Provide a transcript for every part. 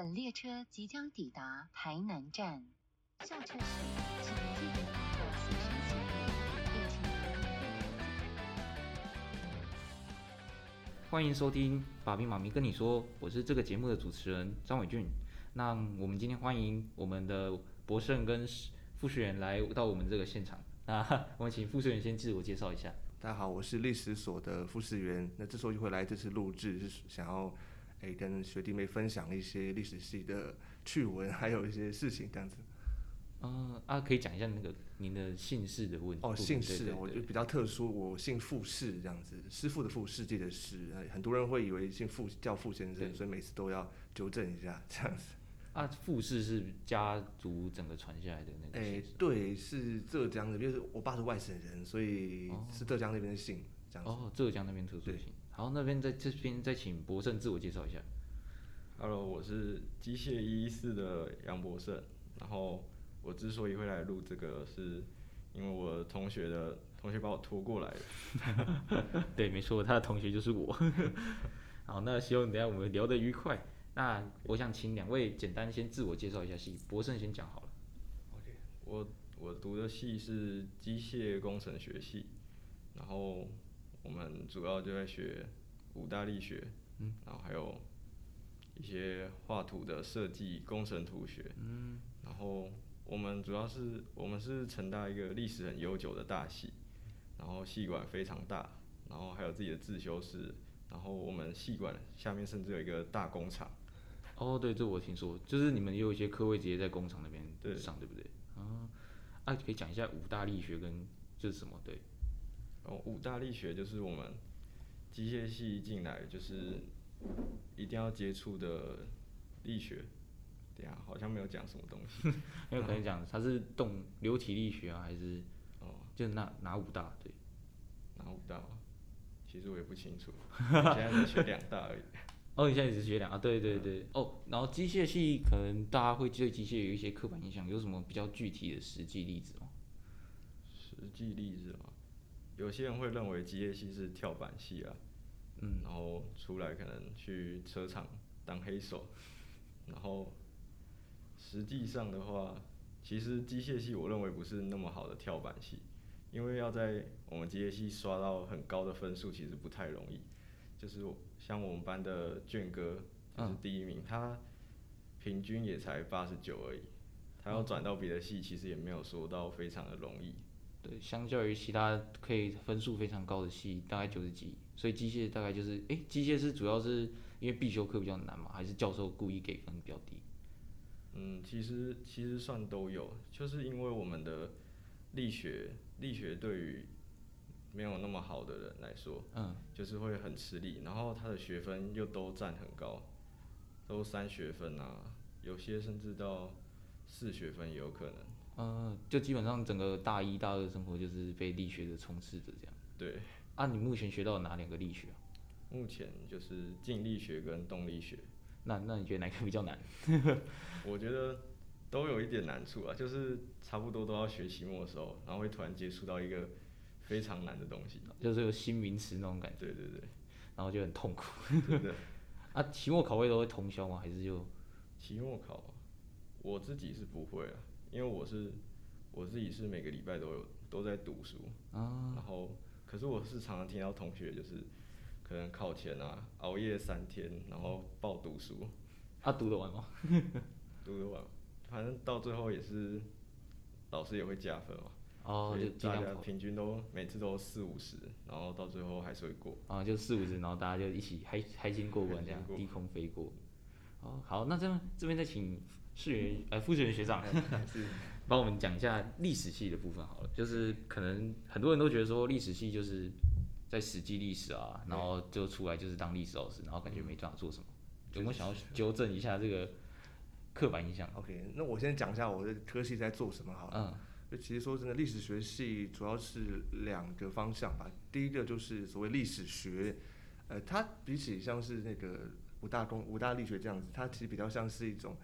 本列车即将抵达台南站，下车时请记得随身行李，并请合理欢迎收听《爸比妈咪跟你说》，我是这个节目的主持人张伟俊。那我们今天欢迎我们的博胜跟傅学员来到我们这个现场。那我们请傅学员先自我介绍一下。大家好，我是历史所的傅士元。那之所以会来这次录制，是想要诶、跟学弟妹分享一些历史系的趣闻，还有一些事情这样子。嗯啊，可以讲一下那个您的姓氏的问题。哦，姓氏我就比较特殊，我姓傅氏这样子，师傅的傅，世界的世。呃很多人会以为姓傅叫傅先生，所以每次都要纠正一下这样子。啊，傅氏是家族整个传下来的那个诶、姓氏。对，是浙江的，因为我爸是外省人，所以哦是浙江那边的姓这样子。哦，浙江那边特殊对性。好，那边在这边再请博胜自我介绍一下。Hello，我是机械一一四的杨博胜。然后我之所以会来录这个，是因为我同学的同学把我拖过来的。对，没错，他的同学就是我。好，那希望等一下我们聊得愉快。那我想请两位简单先自我介绍一下系，博胜先讲好了。OK，我我读的系是机械工程学系，然后我们主要就在学五大力学，嗯，然后还有一些画图的设计、工程图学，嗯，然后我们主要是我们是成大一个历史很悠久的大系，然后系馆非常大，然后还有自己的自修室，然后我们系馆下面甚至有一个大工厂。哦，对，这我听说，就是你们也有一些科位直接在工厂那边对上，对不对？啊，啊，可以讲一下五大力学跟这是什么？对，哦，五大力学就是我们机械系一进来就是一定要接触的力学。等一下好像没有讲什么东西。因为可能讲它是动流体力学啊，还是哦，就是哪哪五大？对，哪五大？其实我也不清楚，现在只学两大而已。哦，你现在只是学两啊？对对对，哦，然后机械系可能大家会对机械有一些刻板印象，有什么比较具体的实际例子吗？实际例子嘛，有些人会认为机械系是跳板系啊，嗯然后出来可能去车厂当黑手，然后实际上的话，其实机械系我认为不是那么好的跳板系，因为要在我们机械系刷到很高的分数，其实不太容易。就是我像我们班的卷哥就是嗯第一名，他平均也才八十九而已，他要转到别的系，其实也没有说到非常的容易。对，相较于其他可以分数非常高的系，大概九十几，所以机械大概就是，诶，机械是主要是因为必修课比较难嘛，还是教授故意给分比较低？嗯，其实其实算都有，就是因为我们的力学力学对于没有那么好的人来说，嗯，就是会很吃力，然后他的学分又都占很高，都三学分啊，有些甚至到四学分也有可能。嗯，就基本上整个大一、大二的生活就是被力学的充斥着这样。对，啊，你目前学到哪两个力学啊？目前就是静力学跟动力学，那那你觉得哪个比较难？我觉得都有一点难处啊，就是差不多都要学期末的时候，然后会突然接触到一个非常难的东西。就是有新名词那种感觉，对对对，然后就很痛苦。真的。啊，期末考会都会通宵吗？还是就期末考，我自己是不会啊，因为我是我自己是每个礼拜都有都在读书，啊？然后可是我是常常听到同学就是可能考前啊熬夜三天，然后爆读书，啊，读得完吗？读得完，反正到最后也是老师也会加分嘛。哦，就。大家平均都每次都四五十，然后到最后还是会过。啊，就四五十，然后大家就一起嗨嗨心过关，这样低空飞过。哦，好，那这样这边再请世元呃副学员学长 是帮我们讲一下历史系的部分好了。就是可能很多人都觉得说历史系就是在史记历史啊，然后就出来就是当历史老师，然后感觉没办法做什么。有没有想要纠正一下这个刻板印象？OK，那我先讲一下我的科系在做什么好了。嗯就其实说真的，历史学系主要是两个方向吧。第一个就是所谓历史学，呃，它比起像是那个五大公五大力学这样子，它其实比较像是一种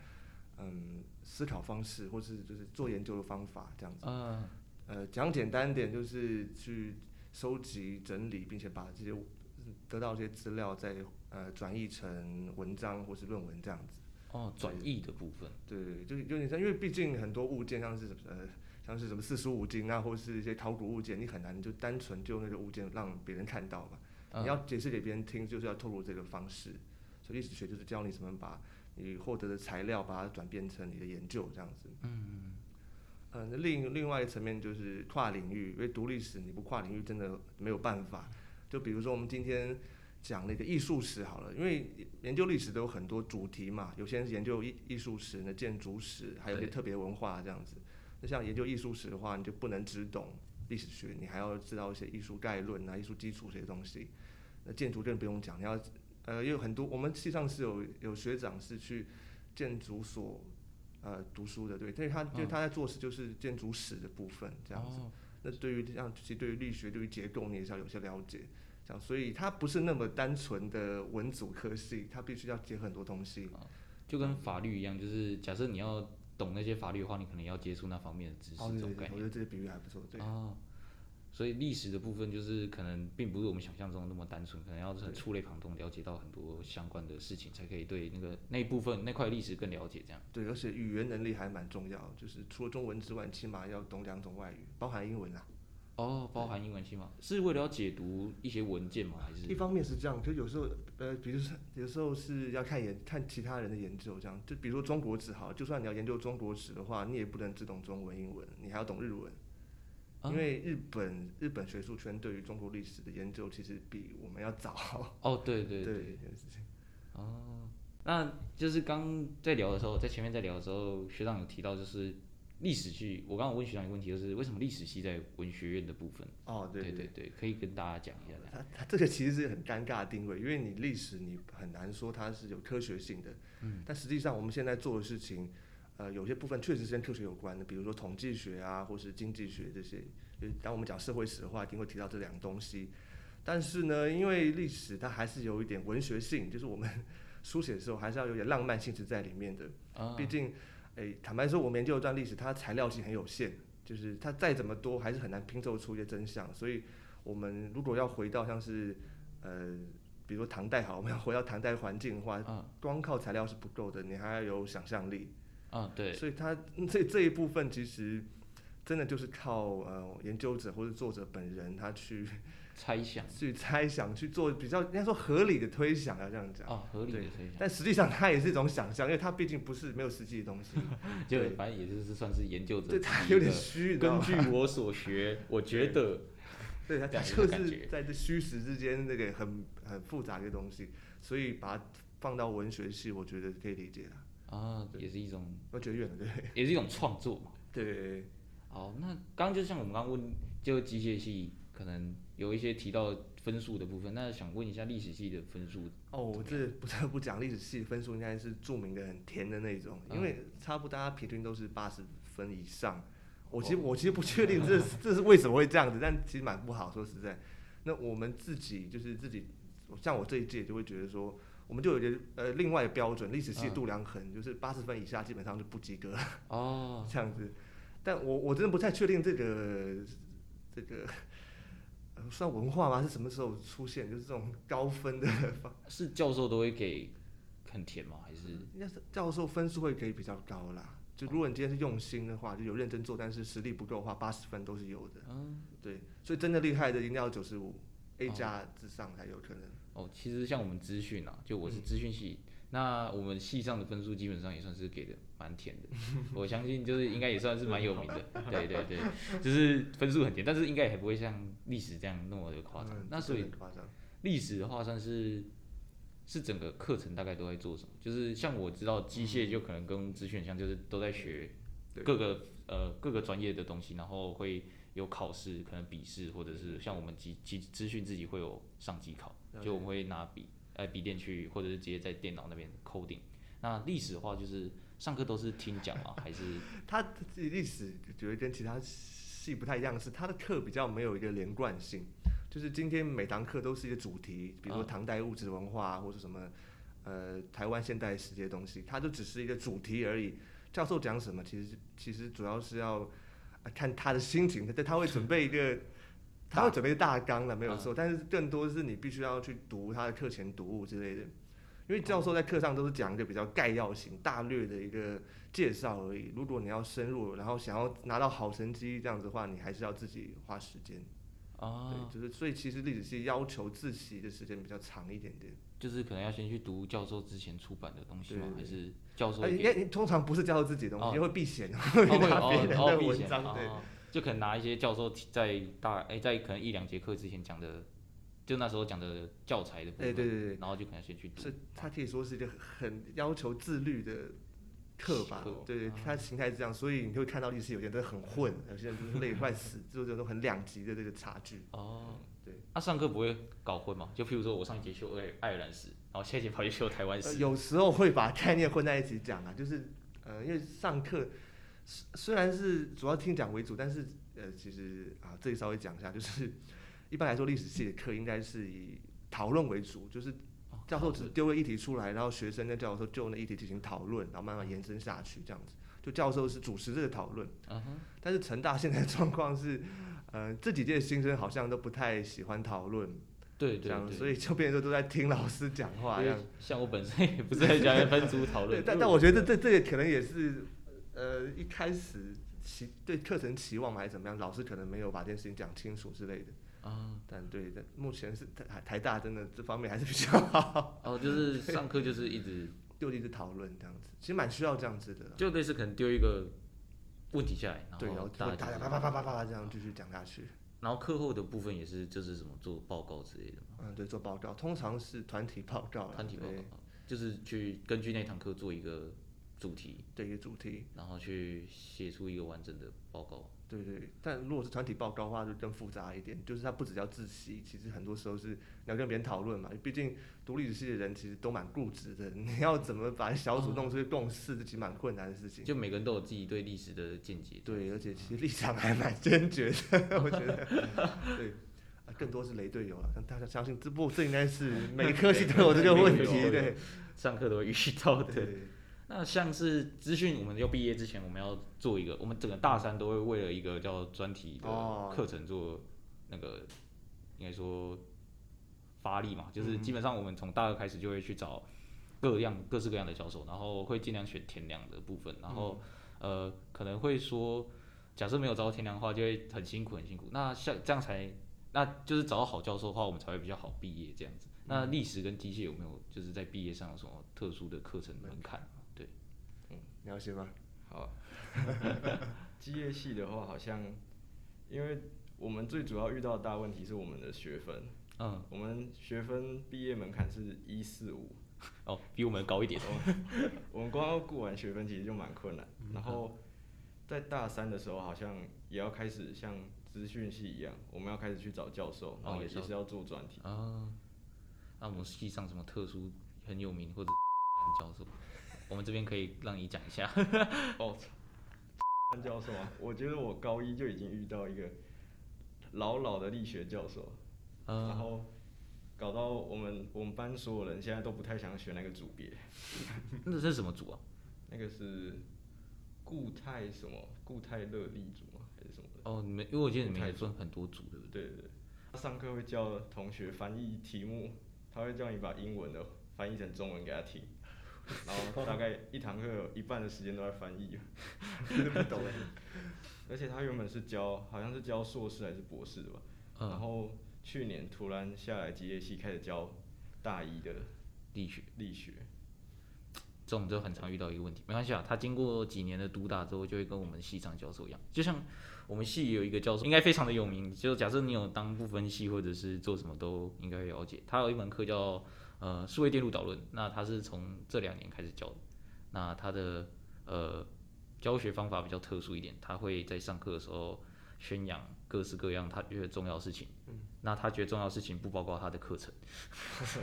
嗯思考方式，或是就是做研究的方法这样子。嗯呃，讲简单点，就是去收集、整理，并且把这些得到这些资料再呃转译成文章或是论文这样子。哦，转译的部分，对，就是有点像，因为毕竟很多物件像是呃像是什么四书五经啊，或是一些考古物件，你很难就单纯就那个物件让别人看到嘛。嗯你要解释给别人听，就是要透露这个方式。所以历史学就是教你怎么把你获得的材料，把它转变成你的研究这样子。嗯嗯，那另另外一个层面就是跨领域，因为读历史你不跨领域真的没有办法。就比如说我们今天讲那个艺术史好了，因为研究历史都有很多主题嘛，有些人是研究艺艺术史、那建筑史，还有一些特别文化这样子。那像研究艺术史的话，你就不能只懂历史学，你还要知道一些艺术概论啊、艺术基础这些东西。那建筑更不用讲，你要呃，也有很多我们系上是有有学长是去建筑所呃读书的，对，但是他就嗯他在做事就是建筑史的部分这样子。哦，那对于这样，其实对于力学、对于结构，你也是要有些了解。这样，所以它不是那么单纯的文组科系，它必须要结合很多东西。就跟法律一样，就是假设你要懂那些法律的话，你可能要接触那方面的知识，哦，对对对，我觉。得这个比喻还不错。对，哦，所以历史的部分就是可能并不是我们想象中那么单纯，可能要很对触类旁通，了解到很多相关的事情，才可以对那个那一部分那块历史更了解。这样。对，而且语言能力还蛮重要，就是除了中文之外，起码要懂两种外语，包含英文啦。哦，包含英文系吗？是为了要解读一些文件吗？还是一方面是这样，就有时候呃，比如说有时候是要看研看其他人的研究，这样就比如说中国史好，就算你要研究中国史的话，你也不能只懂中文、英文，你还要懂日文。啊因为日本日本学术圈对于中国历史的研究其实比我们要早。哦，对对 对，这件事情哦，那就是刚在聊的时候，在前面在聊的时候，学长有提到就是历史系，我刚刚问学长一个问题，就是为什么历史系在文学院的部分？哦，对对对对，可以跟大家讲一下。它它这个其实是很尴尬的定位，因为你历史你很难说它是有科学性的，嗯，但实际上我们现在做的事情，呃，有些部分确实是跟科学有关的，比如说统计学啊，或是经济学这些。就是当我们讲社会史的话，一定会提到这两个东西。但是呢，因为历史它还是有一点文学性，就是我们 书写的时候还是要有点浪漫性质在里面的。啊毕竟，诶，坦白说，我们研究一段历史，它材料性很有限，就是它再怎么多，还是很难拼凑出一些真相。所以，我们如果要回到像是，呃，比如说唐代好，我们要回到唐代环境的话，嗯光靠材料是不够的，你还要有想象力。嗯，对，所以它嗯这这一部分其实真的就是靠呃研究者或者作者本人他去 猜想去猜想去做比较应该说合理的推想要这样讲。哦，合理的对推想，但实际上它也是一种想象，因为它毕竟不是没有实际的东西，就对反正也就是算是研究者对他有点虚，根据我所学，我觉得 对它这样它就是在这虚实之间那个很很复杂的一个东西，所以把它放到文学系，我觉得可以理解了。啊，对也是一种，我觉得远了，对 也是一种创作嘛。对好，那刚刚就像我们刚刚问，就机械系可能有一些提到分数的部分，那想问一下历史系的分数哦，我这不得不讲历史系分数应该是著名的很甜的那种，因嗯为差不多大家平均都是八十分以上。我哦其实我其实不确定这是 这是为什么会这样子，但其实蛮不好，说实在。那我们自己就是自己，像我这一届就会觉得说，我们就有一个呃另外的标准，历史系度量衡就是八十分以下基本上就不及格哦，这样子。但我我真的不太确定这个这个。呃算文化吗？是什么时候出现？就是这种高分的方 是教授都会给很甜吗？还是应该是教授分数会给比较高啦。就如果你今天是用心的话，就有认真做，但是实力不够的话，八十分都是有的。嗯对，所以真的厉害的一定要九十五 A 哦加之上才有可能。哦，其实像我们资讯啊，就我嗯是资讯系，那我们系上的分数基本上也算是给的蛮甜的，我相信就是应该也算是蛮有名的，对对对，就是分数很甜，但是应该也不会像历史这样那么的夸张。嗯那所以。历史的话算是是整个课程大概都在做什么？就是像我知道机械就可能跟资讯很像，就是都在学各个呃各个专业的东西，然后会有考试，可能笔试，或者是像我们机机资讯自己会有上机考，就我们会拿笔呃笔电去，或者是直接在电脑那边 coding。那历史的话，就是上课都是听讲吗？还是他自己历史觉得跟其他系不太一样，是他的课比较没有一个连贯性。就是今天每堂课都是一个主题，比如说嗯唐代物质文化，或者什么呃台湾现代史这些东西，它就只是一个主题而已。教授讲什么，其实其实主要是要、呃看他的心情，他他会准备一个。他会准备大纲了，没有错，但是更多是你必须要去读他的课前读物之类的。因为教授在课上都是讲一个比较概要型、大略的一个介绍而已。如果你要深入，然后想要拿到好成绩这样子的话，你还是要自己花时间。哦，对，就是所以其实历史系要求自习的时间比较长一点点。就是可能要先去读教授之前出版的东西吗？对还是教授哎，通常不是教授自己的东西，哦会避嫌，哦会会拿别人的文章。对，哦就可能拿一些教授在大哎、在可能一两节课之前讲的，就那时候讲的教材的部分，哎，对对对，然后就可能先去读。是它可以说是一个很要求自律的课吧课，对对，啊它形态是这样，所以你会看到历史有些人真的很混，有些人就是累得快死，就是这种很两极的这个差距。哦，对。那、上课不会搞混吗？就譬如说我上一节修爱爱尔兰史，然后下一节跑去修台湾史。呃有时候会把概念混在一起讲啊，就是呃，因为上课虽虽然是主要听讲为主，但是呃，其实啊，这里稍微讲一下，就是一般来说历史系的课应该是以讨论为主，就是哦教授只丢个议题出来，然后学生跟教授就那议题进行讨论，然后慢慢延伸下去这样子。就教授是主持这个讨论，但是成大现在的状况是，呃，这几届新生好像都不太喜欢讨论，这样，对对对，所以就变成说都在听老师讲话这样。像我本身也不是很喜欢分组讨对，论，但但我觉得这这也可能也是，呃，一开始期对课程期望嘛，还是怎么样，老师可能没有把这件事情讲清楚之类的。啊，但对，但目前是台台大真的这方面还是比较好，哦，就是 上课就是一直就一直讨论这样子，其实蛮需要这样子的。就类似可能丢一个问题下来，对，然后后大家啪啪啪啪啪啪这样继续讲下去。然后课后的部分也是就是什么做报告之类的嘛，嗯，对，做报告通常是团体报告，团体报告，就是去根据那堂课做一个主题，对一个主题。然后去写出一个完整的报告。对对，但如果是团体报告的话，就更复杂一点。就是它不只要自习，其实很多时候是你要跟别人讨论嘛。毕竟读历史系的人其实都蛮固执的，你要怎么把小组弄出去共识，这其实蛮困难的事情。就每个人都有自己对历史的见解。对，而且其实立场还蛮坚决的，我觉得。对，啊，更多是雷队友了。但大家相信，这不这应该是每 科系都有这个问题，对上课都会遇到的。对。那像是资讯，我们要毕业之前，我们要做一个，我们整个大三都会为了一个叫专题的哦课程做那个，应该说发力嘛，就是嗯基本上我们从大二开始就会去找各样各式各样的教授，然后会尽量选天亮的部分，然后、呃可能会说，假设没有找到天亮的话，就会很辛苦很辛苦。那像这样才，那就是找到好教授的话，我们才会比较好毕业这样子。那历史跟机械有没有就是在毕业上有什么特殊的课程门槛？你要先吗？好，机业系的话，好像因为我们最主要遇到的大问题是我们的学分，嗯，我们学分毕业门槛是一四五，哦，比我们高一点。我们 光要顾完学分其实就蛮困难。嗯然后在大三的时候，好像也要开始像资讯系一样，我们要开始去找教授，然后也是也是要做专题。啊，那我们系上什么特殊很有名或者 教授，我们这边可以让你讲一下。哦，安教授啊，我觉得我高一就已经遇到一个老老的力学教授，然嗯，后搞到我们我们班所有人现在都不太想选那个组别，那这是什么组啊？那个是固态什么固态热力组吗？还是什么的？哦，你们因为我记得你们太也分很多组，对不对？对对对，他上课会叫同学翻译题目，他会叫你把英文的翻译成中文给他听，然后大概一堂课有一半的时间都在翻译，真 的不懂哎。而且他原本是教好像是教硕士还是博士的吧，然嗯，后去年突然下来机械系开始教大一的力学力学，这种就很常遇到一个问题，没关系啊，他经过几年的督打之后，就会跟我们系上教授一样，就像我们系有一个教授，应该非常的有名，就假设你有当部分系或者是做什么都应该会了解，他有一门课叫呃数位电路导论，那他是从这两年开始教的，那他的呃教学方法比较特殊一点，他会在上课的时候宣扬各式各样他觉得重要的事情，那他觉得重要的事情不包括他的课程。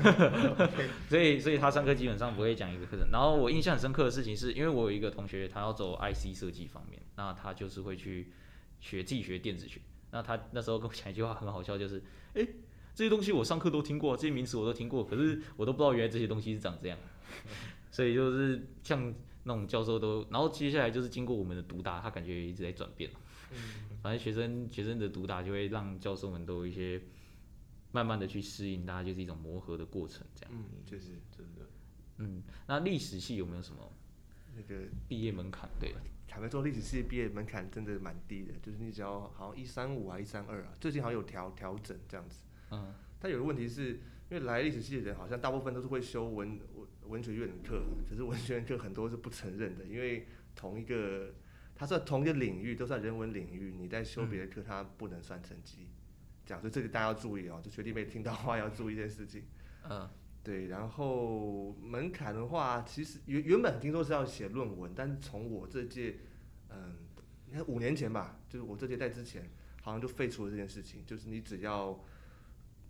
所以，所以他上课基本上不会讲一个课程。然后我印象很深刻的事情是，因为我有一个同学，他要走 IC 设计方面，那他就是会去学自己学电子学。那他那时候跟我讲一句话很好笑，就是，诶，这些东西我上课都听过，这些名词我都听过，可是我都不知道原来这些东西是长这样。所以就是像那种教授都，然后接下来就是经过我们的毒打，他感觉一直在转变。反正学生学生的毒打就会让教授们都有一些慢慢的去适应，大家就是一种磨合的过程这样。嗯，就是。真的。嗯，那历史系有没有什么那个毕业门槛？对，坦白说，历史系毕业门槛真的蛮低的，就是你只要好像一三五啊一三二啊，最近好像有调调整这样子。嗯，但有个问题是，因为来历史系的人好像大部分都是会修文文文学院的课，可是文学院课很多是不承认的，因为同一个它算同一个领域，都算人文领域，你在修别的课，它不能算成绩。这样，所以这里大家要注意哦，就学弟妹听到话要注意这件事情。嗯，对，然后门槛的话，其实原原本听说是要写论文，但是从我这届，嗯，你看五年前吧，就是我这届在之前，好像就废除了这件事情，就是你只要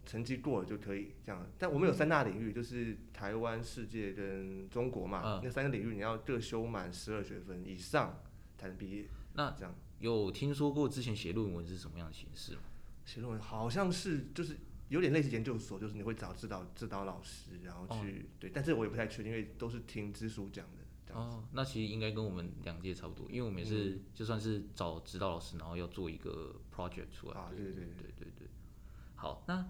成绩过了就可以这样。但我们有三大领域，就是台湾、世界跟中国嘛，嗯那三个领域你要各修满十二学分以上才能毕业。那这样有听说过之前写论文是什么样的形式吗？写论文好像是就是有点类似研究所，就是你会找指导指导老师，然后去、对，但是我也不太确定，因为都是听支书讲的。哦，那其实应该跟我们两届差不多，因为我们也是、就算是找指导老师，然后要做一个 project 出来。啊，对对对对对对。好，那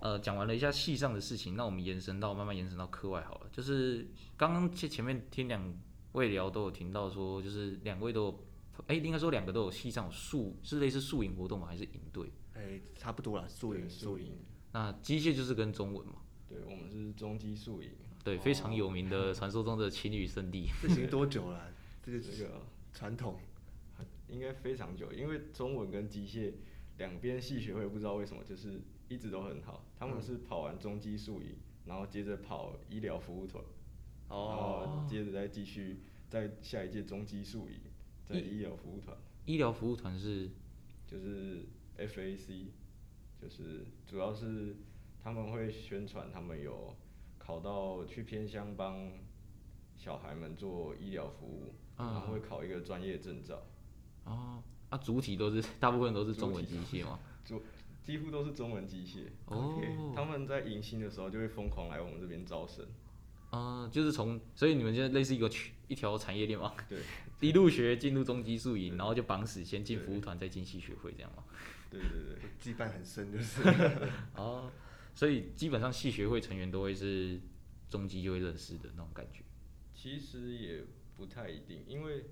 呃讲完了一下戏上的事情，那我们延伸到慢慢延伸到课外好了。就是刚刚前前面听两位聊都有听到说，就是两位都有，哎、应该说两个都有戏上有宿是类似宿营活动吗？还是营队？哎、差不多啦，宿营对宿营。那机械就是跟中文嘛，对我们是中机宿营，对，非常有名的传说中的情侣圣地。这行多久了？这个 这个传统应该非常久，因为中文跟机械两边系学会不知道为什么就是一直都很好，他们是跑完中基宿营，然后接着跑医疗服务团，然后接着再继续在下一届中基宿营，在医医疗服务团，医疗服务团是就是 FAC，就是主要是他们会宣传他们有考到去偏乡帮小孩们做医疗服务，嗯然后会考一个专业证照。哦，啊，主体都是大部分都是中文机械嘛。主几乎都是中文机械。哦他们在迎新的时候就会疯狂来我们这边招生。嗯、就是从，所以你们现在类似一个区一条产业链嘛，对 一入学进入中基宿营，然后就绑死，先进服务团，再进系学会这样嘛。对对对，羁绊很深，就是 哦，所以基本上系学会成员都会是中基就会认识的那种感觉。其实也不太一定，因为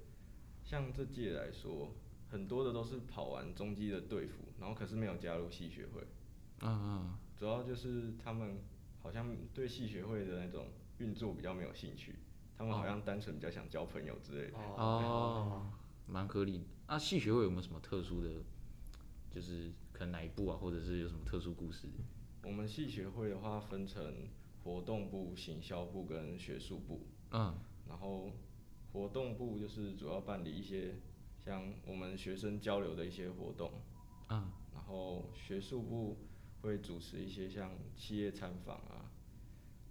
像这届来说，很多的都是跑完中基的队服，然后可是没有加入系学会。嗯嗯，主要就是他们好像对系学会的那种运作比较没有兴趣，他们好像单纯比较想交朋友之类的。哦，蛮合理的。那系学会有没有什么特殊的，就是可能哪一部啊，或者是有什么特殊故事？我们系学会的话分成活动部、行销部跟学术部。嗯，然后活动部就是主要办理一些像我们学生交流的一些活动，嗯，然后学术部会主持一些像企业参访啊，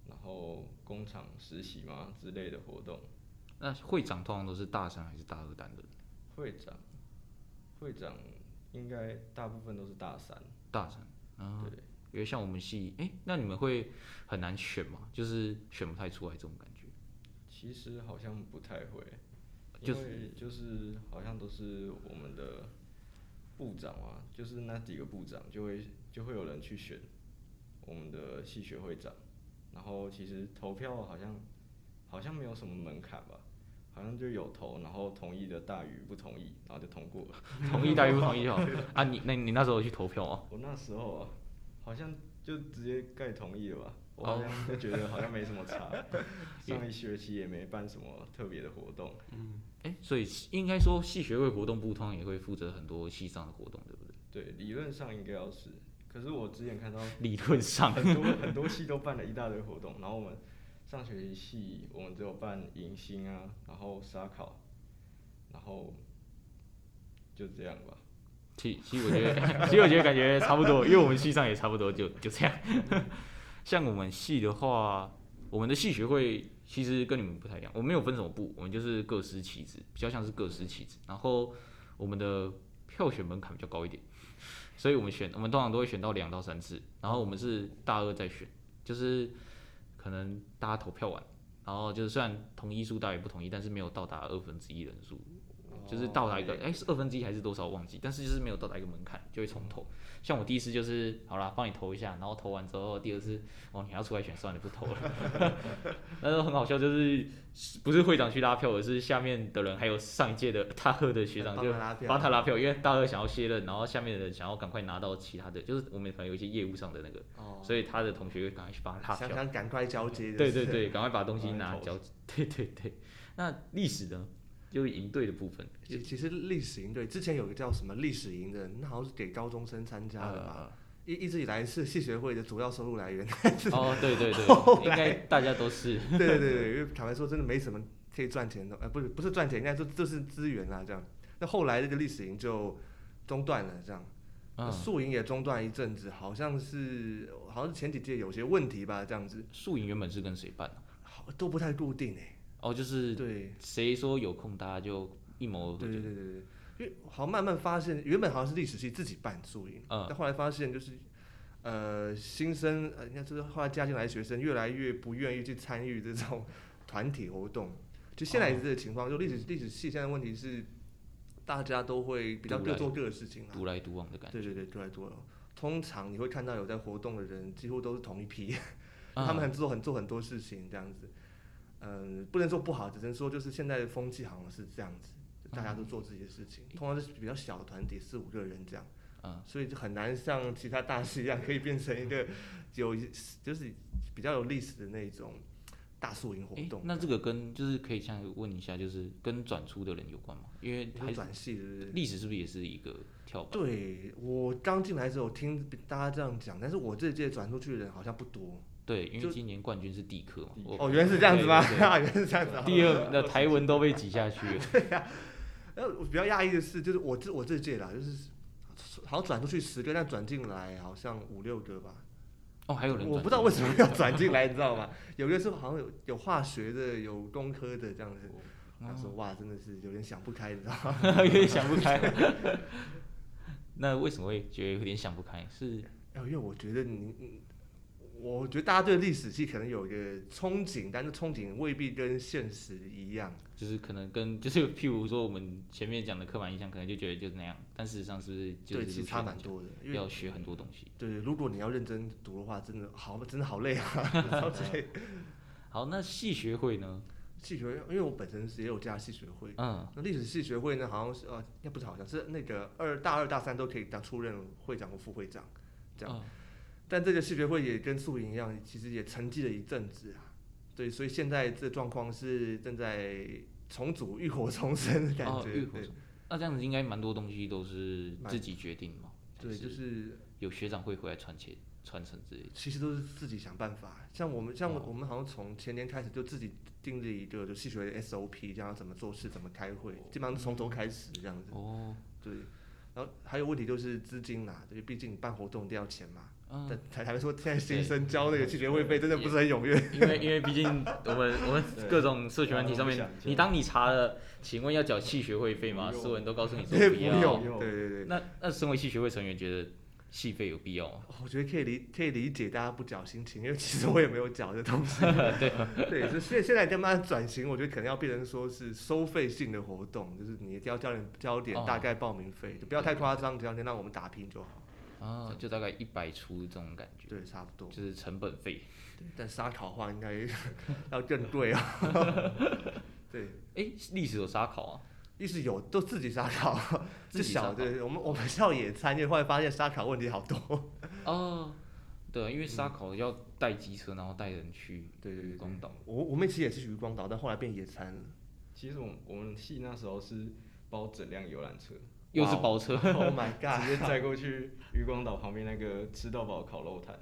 然后工厂实习嘛之类的活动。那会长通常都是大三还是大二担任？会长，会长应该大部分都是大三，大三。啊，对，因为像我们系，哎、那你们会很难选吗？就是选不太出来这种感觉。其实好像不太会，就是就是好像都是我们的部长啊，就是那几个部长就会就会有人去选我们的系学会长，然后其实投票好像好像没有什么门槛吧，好像就有投，然后同意的大于不同意，然后就通过了。同意大于不同意就好 啊。你那你那时候去投票吗？我那时候啊，好像就直接盖同意了吧，我好像就 觉得好像没什么差，上一学期也没办什么特别的活动。嗯哎、所以应该说系学会活动部通常也会负责很多系上的活动，对不对？对，理论上应该要是，可是我之前看到理论上，很多很多系都办了一大堆活动，然后我们上学期系我们只有办迎新啊，然后沙考，然后就这样吧。其其实我觉得，其实我觉得感觉差不多，因为我们系上也差不多，就就这样。像我们系的话，我们的系学会其实跟你们不太一样，我们没有分什么部，我们就是各司其职，比较像是各司其职。然后我们的票选门槛比较高一点，所以我们选，我们通常都会选到两到三次，然后我们是大二再选，就是可能大家投票完，然后就是虽然同意数大于不同意，但是没有到达二分之一人数，就是到达一个哦哎是二分之一还是多少忘记，但是就是没有到达一个门槛就会重投。像我第一次就是好啦，帮你投一下，然后投完之后第二次哦你要出来选算了不投了，那时候很好笑，就是不是会长去拉票，而是下面的人还有上一届的大二的学长就帮他拉票因为大二想要卸任，然后下面的人想要赶快拿到其他的，就是我们可能有一些业务上的那个，哦，所以他的同学会赶快去帮他拉票。想想赶快交接。对对，对，赶快把东西拿交。对对对，那历史呢？就是营队的部分，其其实历史营队之前有个叫什么历史营的，那好像是给高中生参加的吧？呃，一一直以来是系学会的主要收入来源。哦，对对后对，应该大家都是，对对对对，因为坦白说，真的没什么可以赚钱的，呃，不是不是赚钱，应该说就是资源啊，这样。那后来这个历史营就中断了，这样。那嗯，宿营也中断一阵子，好像是好像是前几届有些问题吧，这样子，宿营原本是跟谁办的？好都不太固定哎、哦，就是对谁说有空，大家就一谋而合。对对对对对，因为好像慢慢发现，原本好像是历史系自己办宿营，嗯但后来发现就是。呃，新生呃，应该就是后来加进来的学生越来越不愿意去参与这种 团体活动。就现在也是这个情况，就历史历史系现在问题是，大家都会比较独来各做各的事情啦。独来独往的感觉。对对对，独来独往。通常你会看到有在活动的人，几乎都是同一批，啊 他们很做很做很多事情这样子。嗯，不能说不好，只能说就是现在的风气好像是这样子，大家都做自己的事情，通常是比较小的团体，四五个人这样。嗯，所以就很难像其他大师一样，可以变成一个 有就是比较有历史的那种大树营活诶动。那这个跟就是可以这样问一下，就是跟转出的人有关吗？因为还还转系的？历史是不是也是一个跳板？对我刚进来的时候听大家这样讲，但是我这届转出去的人好像不多。对，因为今年冠军是地科嘛。哦，原来是这样子吗？对对 原来是这样子啊。第二的台文都被挤下去了。呃，我比较讶异的是，就是我这我这届啦，就是好像转出去十个，但转进来好像五六个吧。哦，还有人我不知道为什么要转进来，你知道吗？有的是好像有有化学的，有工科的这样子。他说哇，真的是有点想不开，你知道吗？有点想不开。那为什么会觉得有点想不开？是哎因为我觉得，你我觉得大家对历史系可能有一个憧憬，但是憧憬未必跟现实一样。就是可能跟 就是譬如说我们前面讲的刻板印象，可能就觉得就是那样，但事实上是不是就对，是其实差蛮多的。因为要学很多东西。对，如果你要认真读的话，真的好，真的好累啊，超级累。好，那系学会呢？系学会，因为我本身是也有加系学会，嗯，那历史系学会呢，好像是呃，应该不是好像是那个二大二大三都可以当出任会长或副会长，这样。嗯但这个系学会也跟素营一样，其实也沉寂了一阵子啊。对，所以现在这状况是正在重组、浴火重生的感哦，觉。对浴火重那这样子应该蛮多东西都是自己决定嘛？对，就是有学长会回来传承传承之类的。其实都是自己想办法。像我们，像哦我们好像从前年开始就自己定立一个就系学会的 SOP，这样怎么做事、怎么开会，基本上是从头开始这样子。哦，对，然后还有问题就是资金啦，对，毕竟你办活动一定要钱嘛。嗯，但台台说现在新生交那个系学会费真的不是很踊跃。因为因为毕竟我们我们各种社群问题上面你当你查了，请问要缴系学会费吗？所有人都告诉你说 对，不要。对对对。那那身为系学会成员，觉得系费有必要吗？我觉得可以理可以理解大家不缴心情，因为其实我也没有缴这东西。对 对，就现现在在慢慢转型，我觉得可能要变成说是收费性的活动，就是你要交点交点哦大概报名费，就不要太夸张，只要能让我们打拼就好。啊，就大概一百出这种感觉，对，差不多。就是成本费。对，但烧烤的话应该 要更贵啊。对，哎，历史有烧烤啊？历史有都自己烧 烤，就自己烧烤小的，我们我们校野餐，因为后来发现烧烤问题好多。哦，对，因为烧烤要带机车，然后带人去对对对渔光岛。我我们其实也是渔光岛，但后来变野餐了。其实我们我们系那时候是包整辆游览车，又是包车，Oh my 直 god！直接载过去渔光岛旁边那个吃到饱烤肉摊，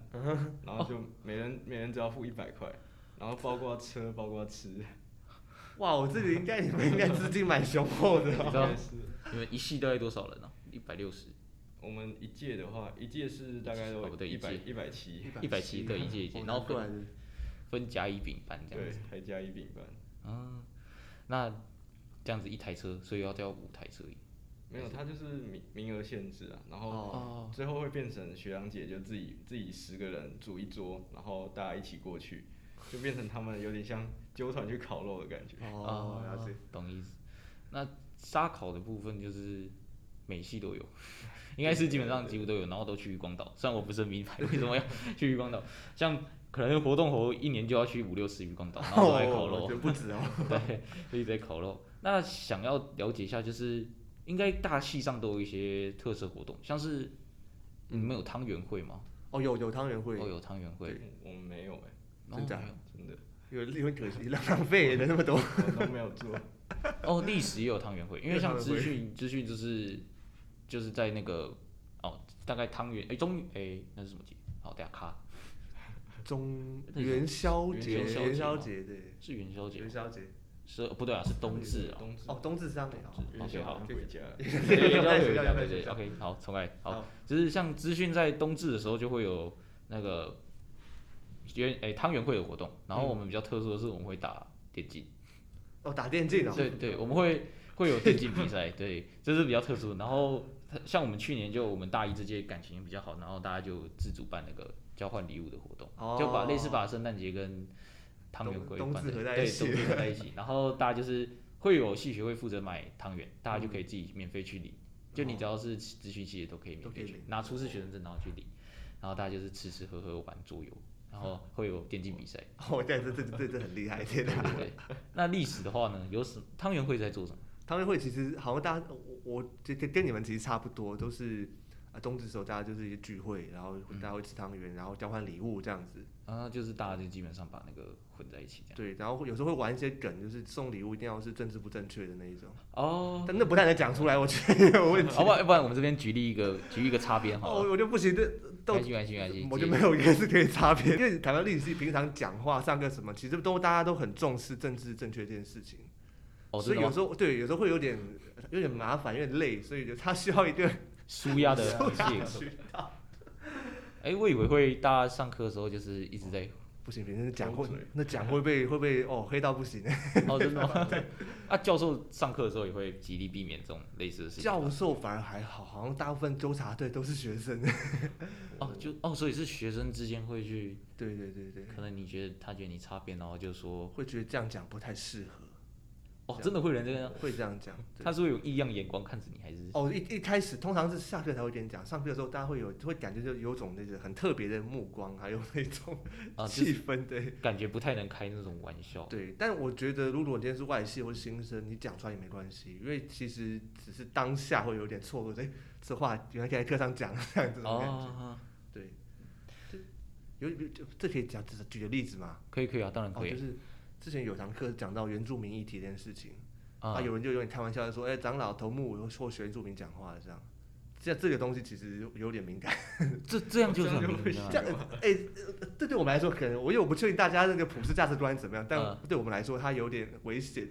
然后就每人每人只要付一百块，然后包括车，包括吃，哇，我这里应该你们应该资金蛮雄厚的、哦。知 道应该是你们一系大概多少人啊？一百六十，我们一届的话，一届是大概都哦对一百一届一百七，一百七对一届一届哦然后难怪分甲乙丙班这样对子。，还甲乙丙班。啊，那这样子一台车，所以要叫五台车。没有，他就是名名额限制啊，然后哦最后会变成学长姐就自己自己十个人组一桌，然后大家一起过去，就变成他们有点像纠团去烤肉的感觉。哦，了解。懂意思。那沙烤的部分就是美系都有，应该是基本上几乎都有，然后都去渔光岛。虽然我不是很明白为什么要去渔光岛，像可能活动活一年就要去五六次渔光岛，然后都在烤肉哦，就不止哦。对，就一直在烤肉。那想要了解一下，就是应该大系上都有一些特色活动，像是你们有汤圆会吗？哦，有有汤圆会，哦，有汤圆会，我们没有哎、哦真假？没有。真的，有有点可惜，浪费了那么多。我都没有做。哦，历史也有汤圆会，因为像资讯 资讯就是就是在那个哦，大概汤圆哎中哎那是什么节？好，等一下卡。中元宵节，元宵节对，是元宵节，元宵节。是哦不对啊，是冬至啊。冬至哦，冬至上面哦。OK，好回家了。对，对对，OK，好，重来，好好，就是像资讯在冬至的时候就会有那个元诶汤圆会有活动，然后我们比较特殊的是我们会打电竞，哦，打电竞哦。对对，我们会会有电竞比赛，对，这是比较特殊。然后像我们去年就我们大一这届感情比较好，然后大家就自主办那个交换礼物的活动，就把类似把圣诞节跟汤圆会冬合在一起冬至合在一起，然后大家就是会有系学会负责买汤圆，大家就可以自己免费去领，就你只要是咨询系的都可以免费去拿出示学生证然后去领，然后大家就是吃吃喝喝玩桌游，然后会有电竞比赛。哦，对，这这这这很厉害，天对哪！对对，那历史的话呢，有什汤圆会在做什么？汤圆会其实好像大家，我我跟跟跟你们其实差不多，都是啊冬至时候大家就是一些聚会，然后大家会吃汤圆，然后交换礼物这样子。啊，就是大家就基本上把那个混在一起这样。对，然后会有时候会玩一些梗，就是送礼物一定要是政治不正确的那一种，哦，但那不太能讲出来，我觉得有问题。好不然不然我们这边举例一个举一个擦边好哦，了。我就不行，这没都没关系没关系，我就没有一个是可以擦边，因为台湾历史系平常讲话、上课什么，其实都大家都很重视政治正确这件事情，哦，所以有时候对有时候会有点有点麻烦，有点累，所以就他需要一个舒压的 借口。渠道。哎，我以为会大家上课的时候就是一直在，不行，别人讲会勾嘴那讲会被 会被哦黑到不行。哦，真的吗？啊，教授上课的时候也会极力避免这种类似的事情。教授反而还好，好像大部分纠察队都是学生。哦，就哦，所以是学生之间会去，对对对对，可能你觉得他觉得你擦边，然后就说，会觉得这样讲不太适合，哦，真的会有人这样，会这样讲。他是会有异样眼光看着你，还是？哦，一一开始通常是下课才会跟你讲，上课的时候大家会有会感觉就有种那个很特别的目光，还有那种气氛，对感觉不太能开那种玩笑。对。但我觉得如果你今天是外系或是新生，你讲出来也没关系，因为其实只是当下会有点错愕，哎，这话原来可以在课上讲，这样这种感觉。哦，对，这有有这以讲，只是举个例子嘛。可以可以啊，当然哦，可以啊。就是之前有堂课讲到原住民议题这件事情，啊。啊，有人就有点开玩笑的说，哎、长老头目或学原住民讲话这样，这这个东西其实有有点敏感。这这样就是这样就会很明显啊这样，哎、呃这对我们来说可能，我因为我不确定大家那个普世价值观怎么样，但嗯对我们来说它有点危险。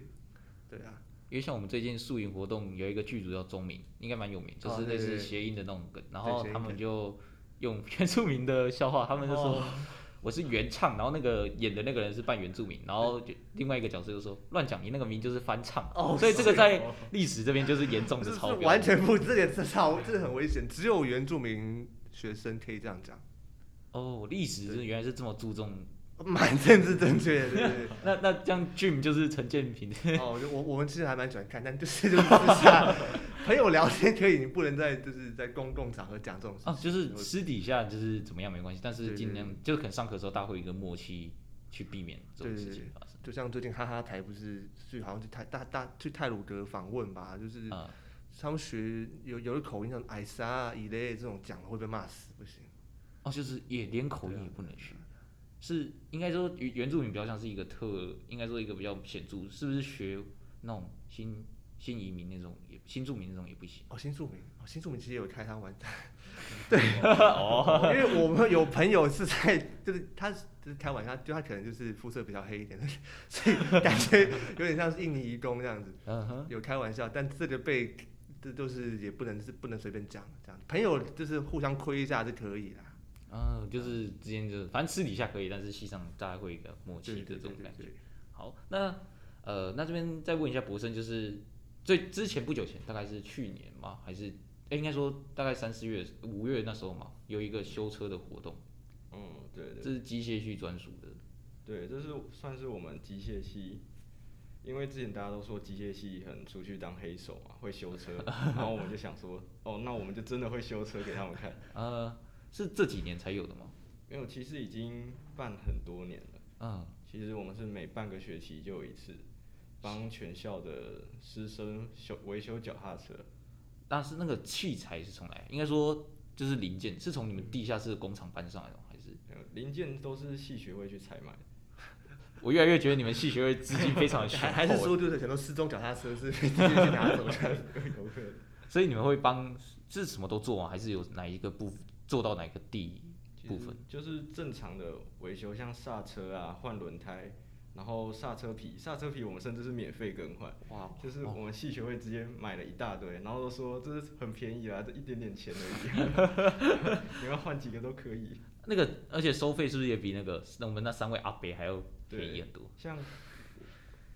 对啊，因为像我们最近宿营活动有一个剧组叫钟明，应该蛮有名，就是类似谐音的那种梗，然后他们就用原住民的笑话，他们就说。哦我是原唱，然后那个演的那个人是扮原住民，然后就另外一个角色就说乱讲，你那个名就是翻唱，哦所以这个在历史这边就是严重这是的超标，完全不，这点是超，这很危险，只有原住民学生可以这样讲，哦，历史是原来是这么注重，蛮政治正确的，对对对。那那这样 Jim 就是陈建平，哦，就我我们其实还蛮喜欢看，但就是就是私下 朋友聊天可以，你不能在就是在公共场合讲这种事情。哦，就是私底下就是怎么样没关系，但是尽量就是可能上课的时候大家会有一个默契去避免这种事情发生，就像最近哈哈台不是去好像去泰大大去泰鲁格访问吧，就是啊、他们学有有的口音像艾莎啊、以类这种讲会被骂死，不行。哦，就是也连口音也不能学，是应该说原原住民比较像是一个特，应该说一个比较显著，是不是学那种新新移民那种也新住民那种也不行？哦，新住民，哦，新住民其实有开他玩，对哦，因为我们有朋友是在，就是他就是开玩笑，就他可能就是肤色比较黑一点，所以感觉有点像是印尼移工这样子。嗯哼，有开玩笑，但这个被这都是也不能是不能随便讲这样。朋友就是互相亏一下是可以啦。嗯，就是之间就是反正私底下可以，但是戏上大家会有一个默契的这种感觉。好，那呃，那这边再问一下博生，就是最之前不久前，大概是去年吗？还是哎、应该说大概三四月、五月那时候嘛，有一个修车的活动，嗯，对对这是机械系专属的。对，这是算是我们机械系因为之前大家都说机械系很出去当黑手嘛，会修车，然后我们就想说，哦，那我们就真的会修车给他们看。呃，是这几年才有的吗？没有，其实已经办很多年了。嗯，其实我们是每半个学期就有一次，帮全校的师生修维修脚踏车。但是那个器材是从来，应该说就是零件是从你们地下室的工厂搬上来的？还是？呃零件都是系学会去采买。我越来越觉得你们系学会资金非常的雄还 还是厚说就是很多失踪脚踏车是直接去拿走的？所以你们会帮是什么都做吗？还是有哪一个部做到哪个地部分？就是正常的维修，像刹车啊、换轮胎，然后刹车皮，刹车皮我们甚至是免费更换。哇，就是我们系学会直接买了一大堆，然后都说这是很便宜啦，这一点点钱而已，你要换几个都可以。那个而且收费是不是也比那个我们那三位阿伯还要便宜很多？像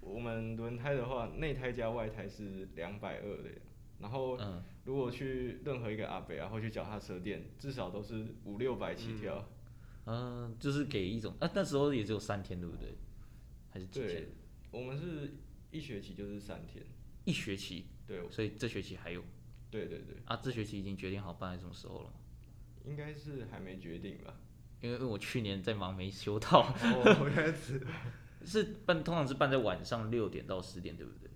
我们轮胎的话，内胎加外胎是两百二的，然后嗯，如果去任何一个阿北啊，或去脚踏车店，至少都是五六百起跳。嗯，就是给一种，啊，那时候也只有三天，对不对？还是几天对？，我们是一学期就是三天。一学期，对，所以这学期还有对对对，啊，这学期已经决定好办在什么时候了吗？应该是还没决定吧？因为因为我去年在忙没修到，哦，原来是 是办通常是办在晚上六点到十点，对不对？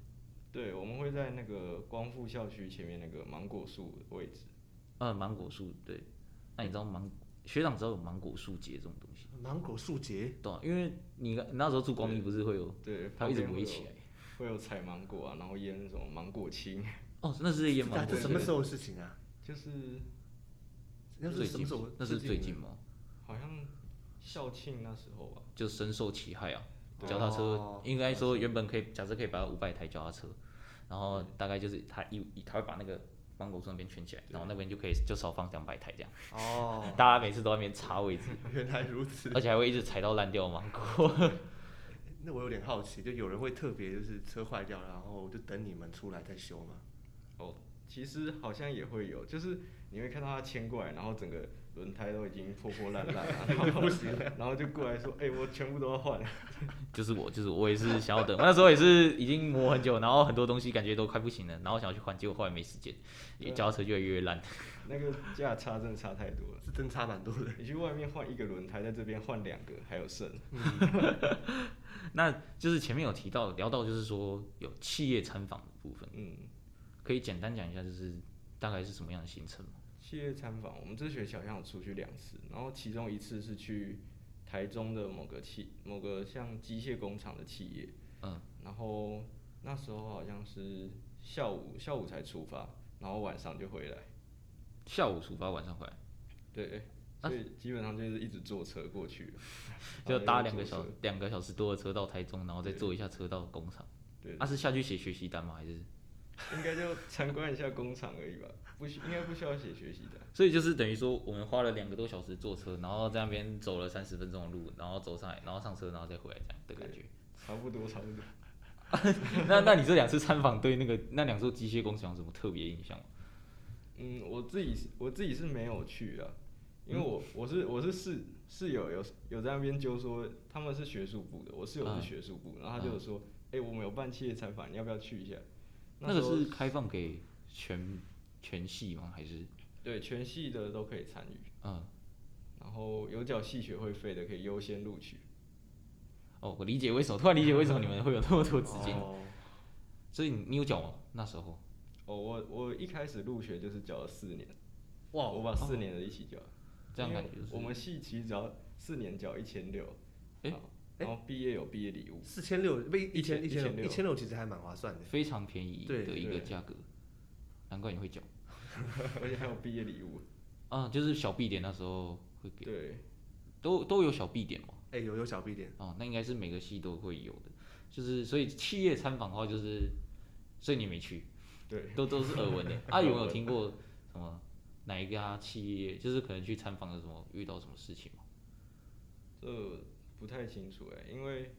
对，我们会在那个光复校区前面那个芒果树的位置。呃，芒果树对。那你知道芒学长知道有芒果树节这种东西，芒果树节，对啊、因为你你那时候住光明不是会有，对，它会一直围起来。会有采芒果啊，然后腌什么芒果青，哦，那是腌芒啊果什么时候的事情啊？就是那是什么时候？那是最近吗？好像校庆那时候吧。就深受其害啊。脚踏车哦应该说原本可以，假设可以把五百台脚踏车，然后大概就是他一一他会把那个芒果树那边圈起来，然后那边就可以就少放两百台这样，哦，大家每次都在那边插位置，原来如此。而且还会一直踩到烂掉的芒果。那我有点好奇，就有人会特别就是车坏掉，然后就等你们出来再修吗？哦，其实好像也会有，就是你会看到他牵过来，然后整个轮胎都已经破破烂烂了，然 后不行了，然后就过来说，哎、我全部都要换。就是我，就是我也是想要等，我那时候也是已经磨很久，然后很多东西感觉都快不行了，然后想要去换，结果后来没时间，对啊脚踏车越来越烂。那个价差真的差太多了。是真差蛮多的。你去外面换一个轮胎，在这边换两个，还有剩。那就是前面有提到聊到，就是说有企业参访的部分，嗯，可以简单讲一下，就是大概是什么样的行程吗？企业参访，我们这学期好像有出去两次，然后其中一次是去台中的某个企某个像机械工厂的企业，嗯，然后那时候好像是下午下午才出发，然后晚上就回来，下午出发，晚上回来，对，啊？所以基本上就是一直坐车过去，就搭两个小两个小时多的车到台中，然后再坐一下车到工厂。对，啊，是下去写学习单吗？还是？应该就参观一下工厂而已吧，不需应该不需要写学习的。所以就是等于说，我们花了两个多小时坐车，然后在那边走了三十分钟的路，然后走上来，然后上车，然后再回来这样的感觉。差不多，差不多。那那你这两次参访对那个那两座机械工厂有什么特别印象吗？嗯，我自己是我自己是没有去啊，因为嗯我我是我是室室友有有在那边就说他们是学术部的，我室友嗯是学术部，然后他就有说，哎、我们有办企业参访，你要不要去一下？那个是开放给全全系吗？还是对全系的都可以参与，嗯？然后有缴系学会费的可以优先录取。哦，我理解为什么，突然理解为什么你们会有那么多资金。哦所以你你有缴吗？那时候？哦，我我一开始入学就是缴了四年，哇，我把四年的一起缴，这样感觉就是我们系其实只要四年缴一千六，诶然后毕业有毕业礼物，四千六，不一千一千六，一千六其实还蛮划算的。非常便宜对的一个价格，难怪你会缴。而且还有毕业礼物。啊，就是小 B 点那时候会给，对，都都有小 B 点嘛。哎，有有小 B 点，哦，那应该是每个系都会有的。就是所以企业参访的话，就是所以你没去，对，都都是耳闻的。啊，有没有听过什么哪一家企业，就是可能去参访的什么遇到什么事情吗？这不太清楚哎，因为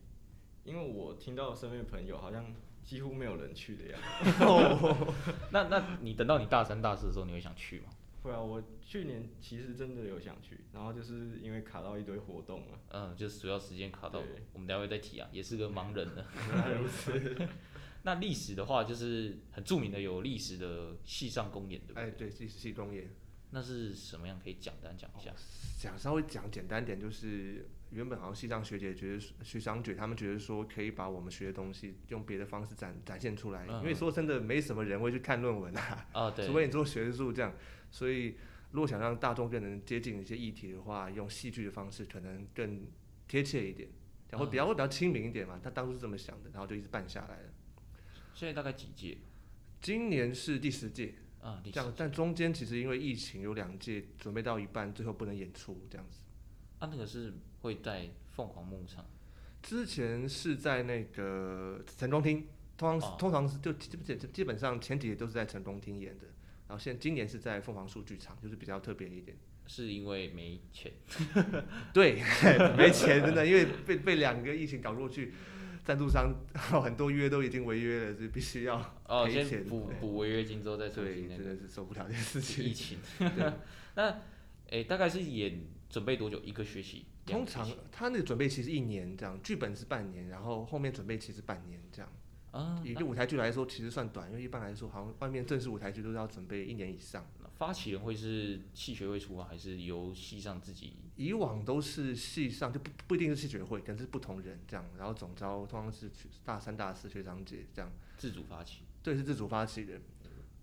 因为我听到身边的朋友好像几乎没有人去的样子。那那你等到你大三大四的时候，你会想去吗？会啊，我去年其实真的有想去，然后就是因为卡到一堆活动啊。嗯，就是主要时间卡到，我们待会再提啊，也是个盲人呢。原来如此。那历史的话，就是很著名的有历史的系上公演，对不对？哎，对，历史系公演。那是什么样？可以简单讲一下。讲稍微讲简单点，就是原本好像西藏学姐觉得学长姐他们觉得说可以把我们学的东西用别的方式展展现出来，嗯因为说真的没什么人会去看论文啊，啊，对除，非你做学术这样，所以如果想让大众更能接近一些议题的话，用戏剧的方式可能更贴切一点，然后比较会比较亲民一点嘛。他当初是这么想的，然后就一直办下来了。现在大概几届？今年是第十届，啊，这样，但中间其实因为疫情有两届准备到一半，最后不能演出这样子。啊，那个是会在凤凰牧场。之前是在那个城中厅，通常、哦通常是就基基基本上前几年都是在城中厅演的，然后现今年是在凤凰树剧场，就是比较特别一点。是因为没钱，对，没钱真的，因为被被两个疫情搞过去，赞助商 很多约都已经违约了，是必须要哦，赔钱先补对补违约金之后再重对，新那个真的是受不了这件事情疫情。情。那诶、大概是演准备多久？一个学期？两通常他那个准备期是一年这样，剧本是半年，然后后面准备期是半年这样。啊，以就舞台剧来说，其实算短，因为一般来说，好像外面正式舞台剧都是要准备一年以上。那发起人会是戏学会出啊，还是由戏上自己？以往都是戏上就不不一定是戏学会，可能是不同人这样，然后总招通常是学大三、大四学长姐这样，自主发起？对，是自主发起人。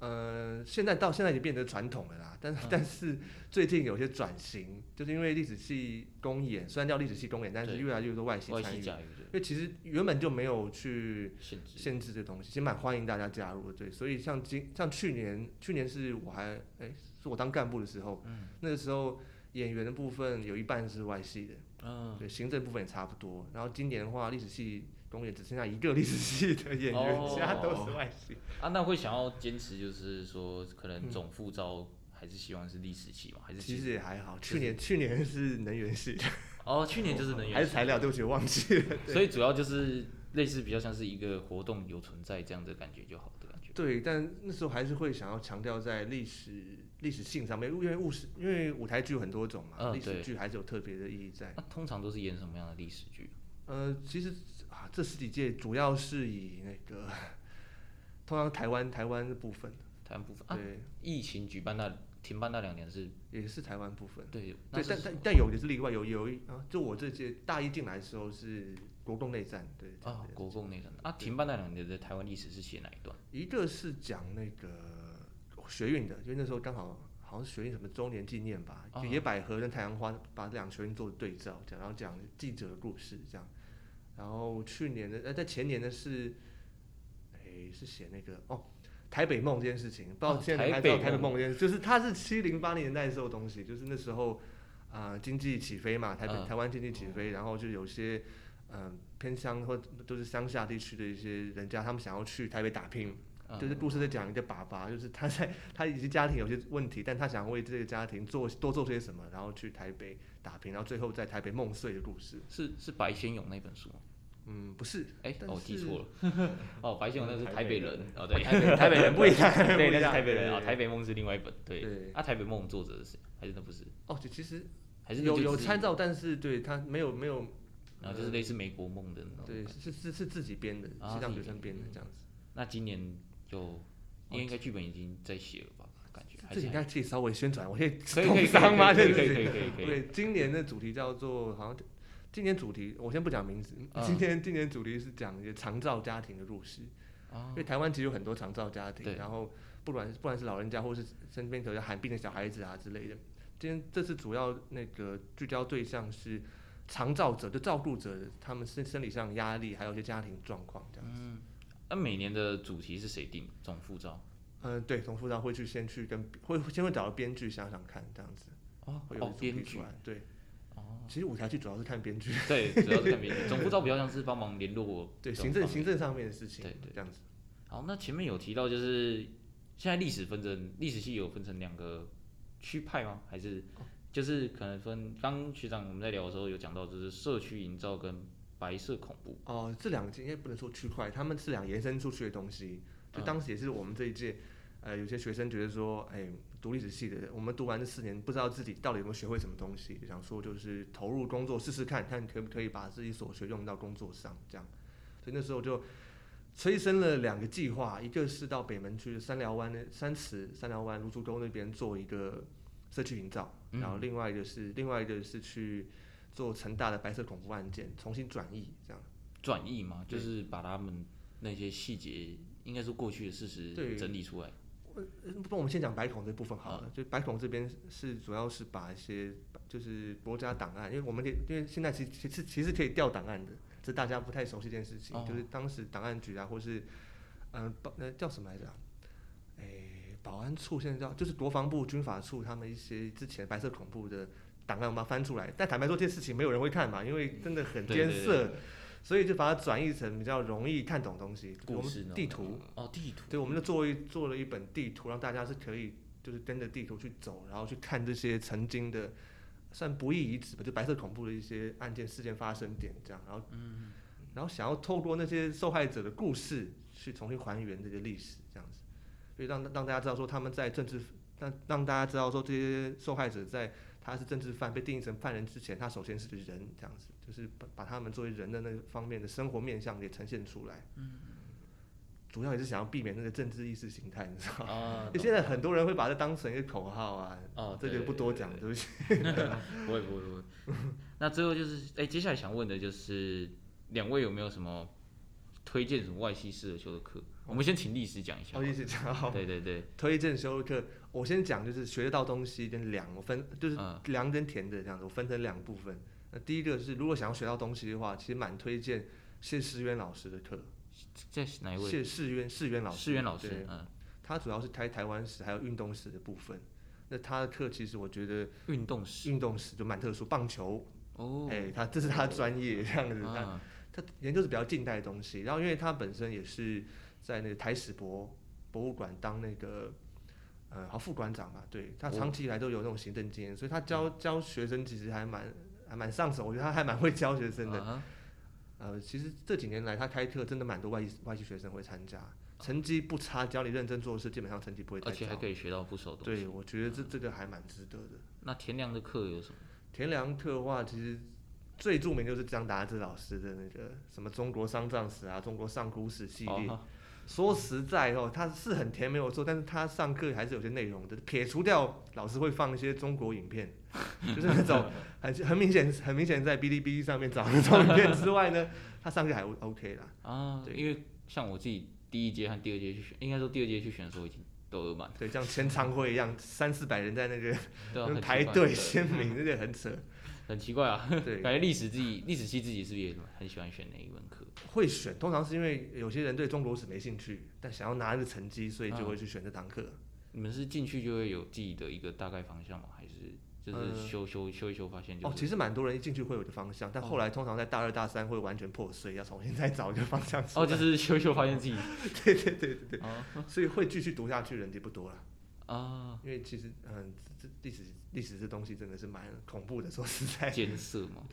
呃，现在到现在已经变成传统了啦，但、嗯。但是最近有些转型，就是因为历史系公演，虽然叫历史系公演，但是越来越多外系参与，因为其实原本就没有去限制。限制这东西，其实蛮欢迎大家加入的，对，所以像今像去年，去年是我还哎、是我当干部的时候，嗯。那个时候演员的部分有一半是外系的，嗯，对，行政部分也差不多，然后今年的话，历史系公演只剩下一个历史系的演员，哦其他都是外系。啊，那会想要坚持，就是说，可能嗯总副招还是希望是历史系嘛？还是其实也还好，去年去年是能源系，哦，去年就是能源系还是材料，对不起，我忘记了。所以主要就是类似比较像是一个活动有存在这样的感觉就好的感觉。对，但那时候还是会想要强调在历史历史性上面，因为务实，因为舞台剧有很多种嘛，历嗯史剧还是有特别的意义在。那通常都是演什么样的历史剧？呃，其实啊，这十几届主要是以那个，通常台湾台湾的部分，台湾部分啊，对，疫情举办那停办那两年是，也是台湾部分。对，对，但但但有的是例外，有有一啊，就我这届大一进来的时候是国共内战，对啊，国共内战啊，停办那两年的台湾历史是写哪一段？一个是讲那个学运的，因为那时候刚好好像是学运什么周年纪念吧，哦就野百合跟太阳花把这两个学院做对照，讲，然后讲记者的故事这样。然后去年的呃，在前年的是，哎，是写那个哦。台北梦这件事情，不知道哦现在你还知道台北台北梦这件事，就是它是七零八零年代的时候的东西，就是那时候啊、经济起飞嘛，台北、嗯。台湾经济起飞，然后就有些嗯、偏乡或都是乡下地区的一些人家，他们想要去台北打拼，嗯。就是故事在讲一个爸爸，就是他在他以及家庭有些问题，但他想为这个家庭做多做些什么，然后去台北打拼，然后最后在台北梦碎的故事。是是白先勇那本书吗？嗯，不是，哎、但哦，我记是错了。哦，白先勇那是台台北北人，哦，对，台北台北人 不一样，对，那是台北人啊，对台北梦是另外一本，对。對啊，台北梦作者是谁？还是那不是？哦，其其实还是有有参照，但是对他没有没有，然后就是类似美国梦的那种对。是是是自己编的，啊西藏自己编学生编的这样子。那今年就因为应该剧本已经在写了吧？这是应该可以稍微宣传，我可以可以可以工商吗？可以可以这个可以可以可以。对，今年的主题叫做好像，今年主题我先不讲名字，嗯今天今年主题是讲一个长照家庭的入世，哦因为台湾其实有很多长照家对庭，然后不管不管是老人家或是身边有些罕病的小孩子啊之类的，今天这次主要那个聚焦对象是长照者，就照顾者他们身生理上的压力，还有一些家庭状况这样。嗯，那每年的主题是谁定？总副招？嗯、对，从辅导会去先去跟会先会找到编剧想想看这样子，哦会有主题编剧出。来。对，哦，其实舞台剧主要是看编剧。对，主要是看编剧。总副招比较像是帮忙联络 对行政行政上面的事情，对对这样子。好，那前面有提到，就是现在历史分成历史系有分成两个区派吗？还是就是可能分？刚学长我们在聊的时候有讲到，就是社区营造跟白色恐怖。哦，这两个应该不能说区块，他们是两个延伸出去的东西。就嗯当时也是我们这一届，呃，有些学生觉得说，哎，读历史系的，我们读完这四年，不知道自己到底有没有学会什么东西，想说就是投入工作试试看，看可不可以把自己所学用到工作上，这样。所以那时候就催生了两个计划，一个是到北门区三寮湾的三池、三寮湾、芦竹沟那边做一个社区营造，然后另外一个是另外一个是去做成大的白色恐怖案件重新转译，这样。转译嘛，就是把他们那些细节，应该是过去的事实对整理出来。不，我们先讲白孔这部分好了。就白孔这边是主要是把一些就是国家档案，因为我们可以因为现在其其实其实可以调档案的，这大家不太熟悉这件事情，哦就是当时档案局啊，或是嗯保那叫什么来着、啊？诶、保安处现在叫就是国防部军法处他们一些之前白色恐怖的档案，我们翻出来。但坦白说，这件事情没有人会看嘛，因为真的很艰涩，对所以就把它转译成比较容易看懂的东西。我故事地图，哦，地图。对，我们就做一做了一本地图，让大家是可以就是跟着地图去走，然后去看这些曾经的算不义遗址吧，就白色恐怖的一些案件事件发生点这样，然后嗯。然后想要透过那些受害者的故事去重新还原这个历史这样子，所以让让大家知道说他们在政治让让大家知道说这些受害者在他是政治犯被定义成犯人之前，他首先是个人这样子，就是把把他们作为人的那个方面的生活面向给呈现出来。嗯主要也是想要避免那个政治意识形态，你知道吗？啊，现在很多人会把它当成一个口号啊，哦这就不多讲，对对不起。不会不会不会。那最后就是，哎、接下来想问的就是，两位有没有什么推荐什么外系适合修的课？我们先请历史讲一下好，。历史讲好，对对对，推荐修的课，我先讲就是学得到东西跟凉，我分就是嗯凉跟甜的这样子，我分成两部分。那第一个是如果想要学到东西的话，其实蛮推荐谢世渊老师的课。这哪一位？谢世渊，世渊老师，世渊老师，嗯，他主要是开台湾史还有运动史的部分。那他的课其实我觉得运动史。运动史就蛮特殊，棒球，哦，哎、他这是他的专业这样子。他啊，他研究是比较近代的东西，然后因为他本身也是在那个台史博博物馆当那个呃好副馆长嘛，对他哦长期以来都有那种行政经验，所以他教教学生其实还蛮还蛮上手，我觉得他还蛮会教学生的。呃，其实这几年来他开课真的蛮多外系外系学生会参加，成绩不差，只要你认真做事，基本上成绩不会太而且还。可以学到不少东西。对，我觉得这这个还蛮值得的。那田良的课有什么？田良课的话，其实最著名就是张达志老师的那个什么中国丧葬史啊、中国上古史系列。哦说实在哦，他是很甜没有错，但是他上课还是有些内容的。撇除掉老师会放一些中国影片，就是那种很很明显、很明显在哔哩哔哩上面找那种影片之外呢，他上课还 OK 啦。啊，对因为像我自己第一届和第二届去选，应该说第二届去选的时候已经都额满，对，像签唱会一样，三四百人在那个排队签名，那个很扯。很奇怪啊。对，感觉历史自己历史系自己是不是也很喜欢选那一门课？会选，通常是因为有些人对中国史没兴趣，但想要拿那个成绩，所以就嗯会去选这堂课。你们是进去就会有自己的一个大概方向吗？还是就是呃修修修一修发现就是？哦，其实蛮多人一进去会有个方向，但后来通常在大二大三会完全破碎，要重新再找一个方向。哦，就是 修一修发现自己对对对对对，哦所以会继续读下去的人就不多了。啊因为其实嗯，这这历史历史这东西真的是蛮恐怖的，说实在，艰涩嘛。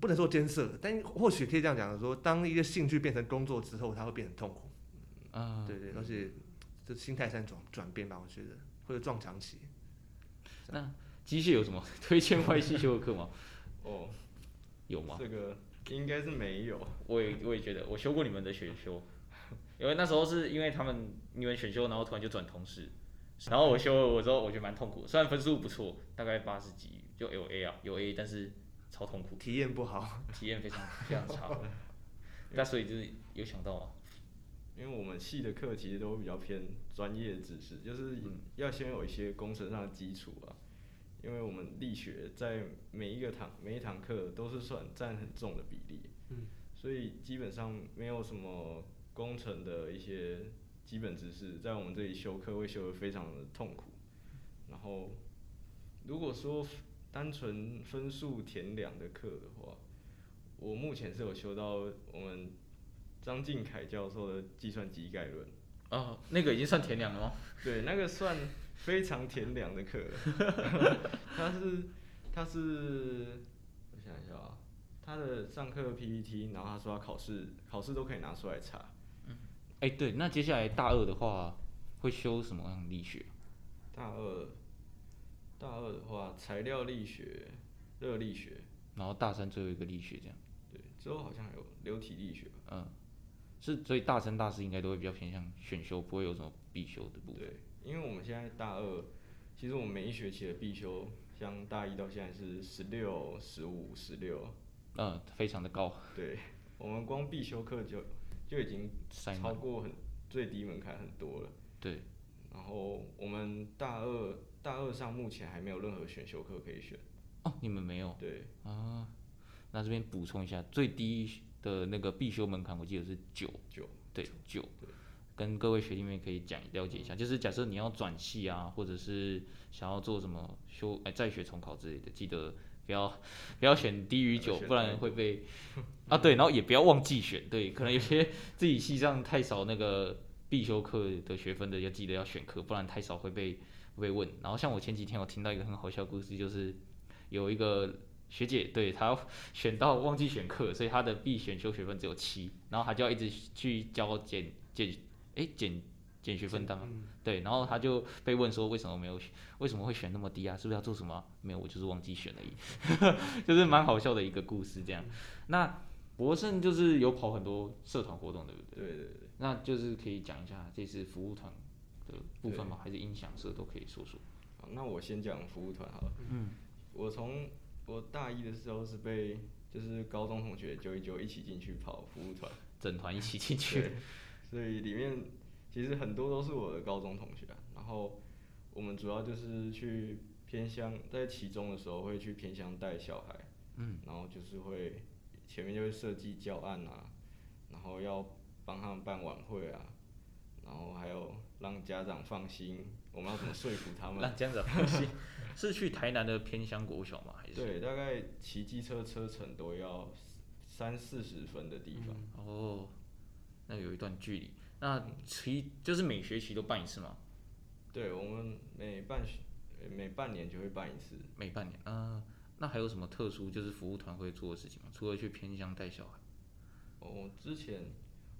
不能说艰涩，但或许可以这样讲说，当一个兴趣变成工作之后，它会变成痛苦。啊，对对，而且这心态上转转变吧，我觉得会有撞墙期。那机械有什么推荐外系修的课吗？哦，有吗？这个应该是没有。我也我也觉得，我修过你们的选修，因为那时候是因为他们你们选修，然后突然就转通识，然后我修了我之后，我觉得蛮痛苦，虽然分数不错，大概八十几，就有 A 啊，有 A，但是超痛苦，体验不好，体验非常非常差。那所以就是有想到啊，因为我们系的课其实都比较偏专业知识，就是要先有一些工程上的基础啊。因为我们力学在每一个堂每一堂课都是算占很重的比例，嗯，所以基本上没有什么工程的一些基本知识，在我们这里修课会修得非常的痛苦。然后如果说单纯分数填两的课的话，我目前是有修到我们张敬凯教授的计算机概论，哦，那个已经算填两了吗？对，那个算非常填两的课了。他是他是，我想一下啊，他的上课 PPT，然后他说他考试考试都可以拿出来查。哎、对，那接下来大二的话，会会修什么样的力学？大二，大二的话，材料力学、热力学，然后大三最后一个力学这样。对，之后好像有流体力学吧。嗯，是，所以大三、大四应该都会比较偏向选修，不会有什么必修的部分。对，因为我们现在大二，其实我们每一学期的必修，像大一到现在是十六、十五、十六，嗯，非常的高。对，我们光必修课就就已经超过很最低门槛很多了。对，然后我们大二大二上目前还没有任何选修课可以选。哦，你们没有对，啊？那这边补充一下，最低的那个必修门槛，我记得是九，九对，九对。跟各位学弟妹可以讲了解一下，就是假设你要转系啊，或者是想要做什么修哎再学重考之类的，记得不要不要选低于九，不然会被 啊对，然后也不要忘记选，对，可能有些自己系上太少那个必修课的学分的，要记得要选课，不然太少会被会被问。然后像我前几天我听到一个很好笑的故事，就是有一个学姐对她 选到忘记选课，所以她的必选修学分只有七，然后她就要一直去交减减哎减减学分单嘛，对，然后他就被问说为什么没有选，为什么会选那么低啊？是不是要做什么啊？没有，我就是忘记选而已，就是蛮好笑的一个故事这样。那博胜就是有跑很多社团活动，对不对？对对对。那就是可以讲一下这次服务团的部分吗？还是音响社都可以说说。好，那我先讲服务团好了。嗯。我从我大一的时候是被就是高中同学揪一揪一起进去跑服务团，整团一起进去，所以里面其实很多都是我的高中同学啊。然后我们主要就是去偏乡，在其中的时候会去偏乡带小孩，嗯，然后就是会前面就会设计教案啊，然后要帮他们办晚会啊，然后还有让家长放心，我们要怎么说服他们？让家长放心，是去台南的偏乡国小吗？还是？对，大概骑机车车程都要三四十分的地方。哦，那有一段距离。那期就是每学期都办一次吗？对，我们每半学呃每半年就会办一次。每半年。嗯、那还有什么特殊就是服务团会做的事情吗？除了去偏乡带小孩？哦，之前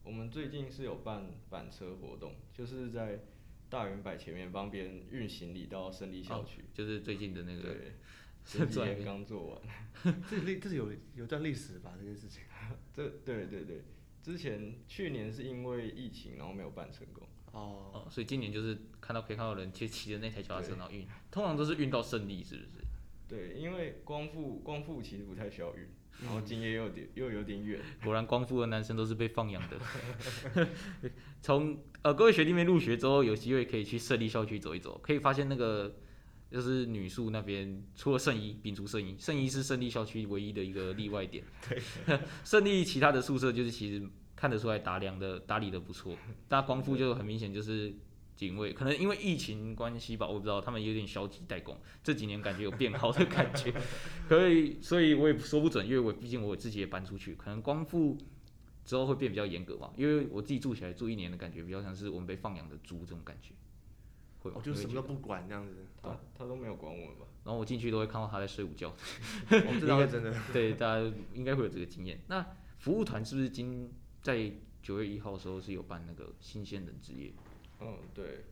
我们最近是有办板车活动，就是在大圆柏前面帮别人运行李到胜利校区。就是最近的那个对，前几天刚做完。这历这是有有段历史吧？这件事情。这对对对，之前去年是因为疫情，然后没有办成功。哦，哦，所以今年就是看到可以看到人骑骑着那台脚踏车然后运，通常都是运到胜利，是不是？对，因为光复光复其实不太需要运，然嗯后今夜又有点又有点远。果然光复的男生都是被放养的。从呃各位学弟妹入学之后，有机会可以去胜利校区走一走，可以发现那个就是女宿那边，除了圣衣，摒除圣衣，圣衣是胜利校区唯一的一个例外点。对，胜利其他的宿舍就是其实看得出来打量的打理的不错，但光复就很明显就是。警卫可能因为疫情关系吧，我不知道他们有点消极怠工，这几年感觉有变好的感觉，可以，所以我也说不准，因为我毕竟我自己也搬出去，可能光复之后会变比较严格嘛，因为我自己住起来住一年的感觉比较像是我们被放养的猪这种感觉，我？就什么都不管这样子。他他都没有管我们吧？然后我进去都会看到他在睡午觉，哦，这倒是真的。对，大家应该会有这个经验。那服务团是不是今在九月一号的时候是有办那个新鲜人之夜？嗯，对，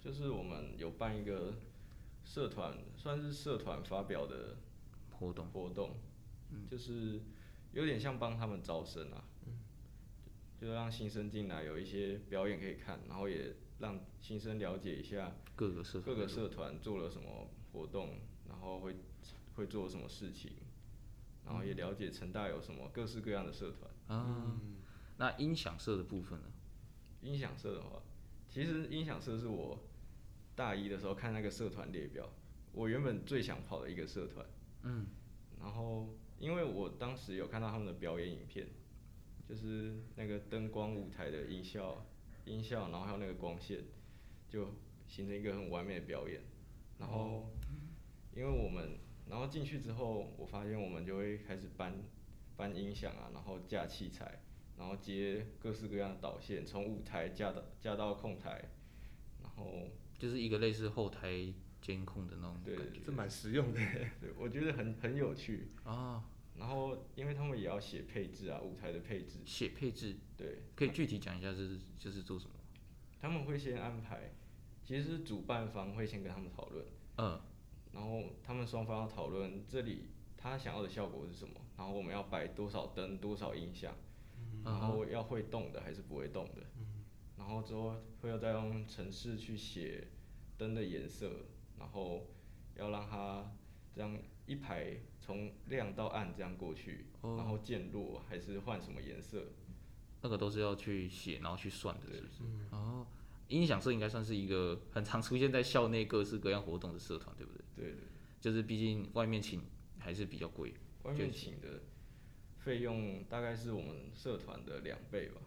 就是我们有办一个社团，算是社团发表的活动？活动，就是有点像帮他们招生啊，就让新生进来有一些表演可以看，然后也让新生了解一下各个社各个社团做了什么活动，然后会会做什么事情，然后也了解成大有什么各式各样的社团。啊。那音响社的部分呢？音响社的话，其实音响社是我大一的时候看那个社团列表，我原本最想跑的一个社团。嗯。然后，因为我当时有看到他们的表演影片，就是那个灯光舞台的音效、音效，然后还有那个光线，就形成一个很完美的表演。然后，因为我们，然后进去之后，我发现我们就会开始搬搬音响啊，然后架器材，然后接各式各样的导线，从舞台架到架到控台，然后就是一个类似后台监控的那种对感觉这蛮实用的。对我觉得很很有趣。啊。然后，因为他们也要写配置啊，舞台的配置，写配置。对，可以具体讲一下这是就是做什么？他们会先安排其实是主办方会先跟他们讨论，嗯，然后他们双方要讨论这里他想要的效果是什么，然后我们要摆多少灯、多少音响，然后要会动的还是不会动的，然后之后会要再用程式去写灯的颜色，然后要让它这样一排从亮到暗这样过去，哦然后渐弱还是换什么颜色，那个都是要去写，然后去算的，是不是？哦，音响社应该算是一个很常出现在校内各式各样活动的社团，对不对？对对。就是毕竟外面请还是比较贵。外面请的费用大概是我们社团的两倍吧。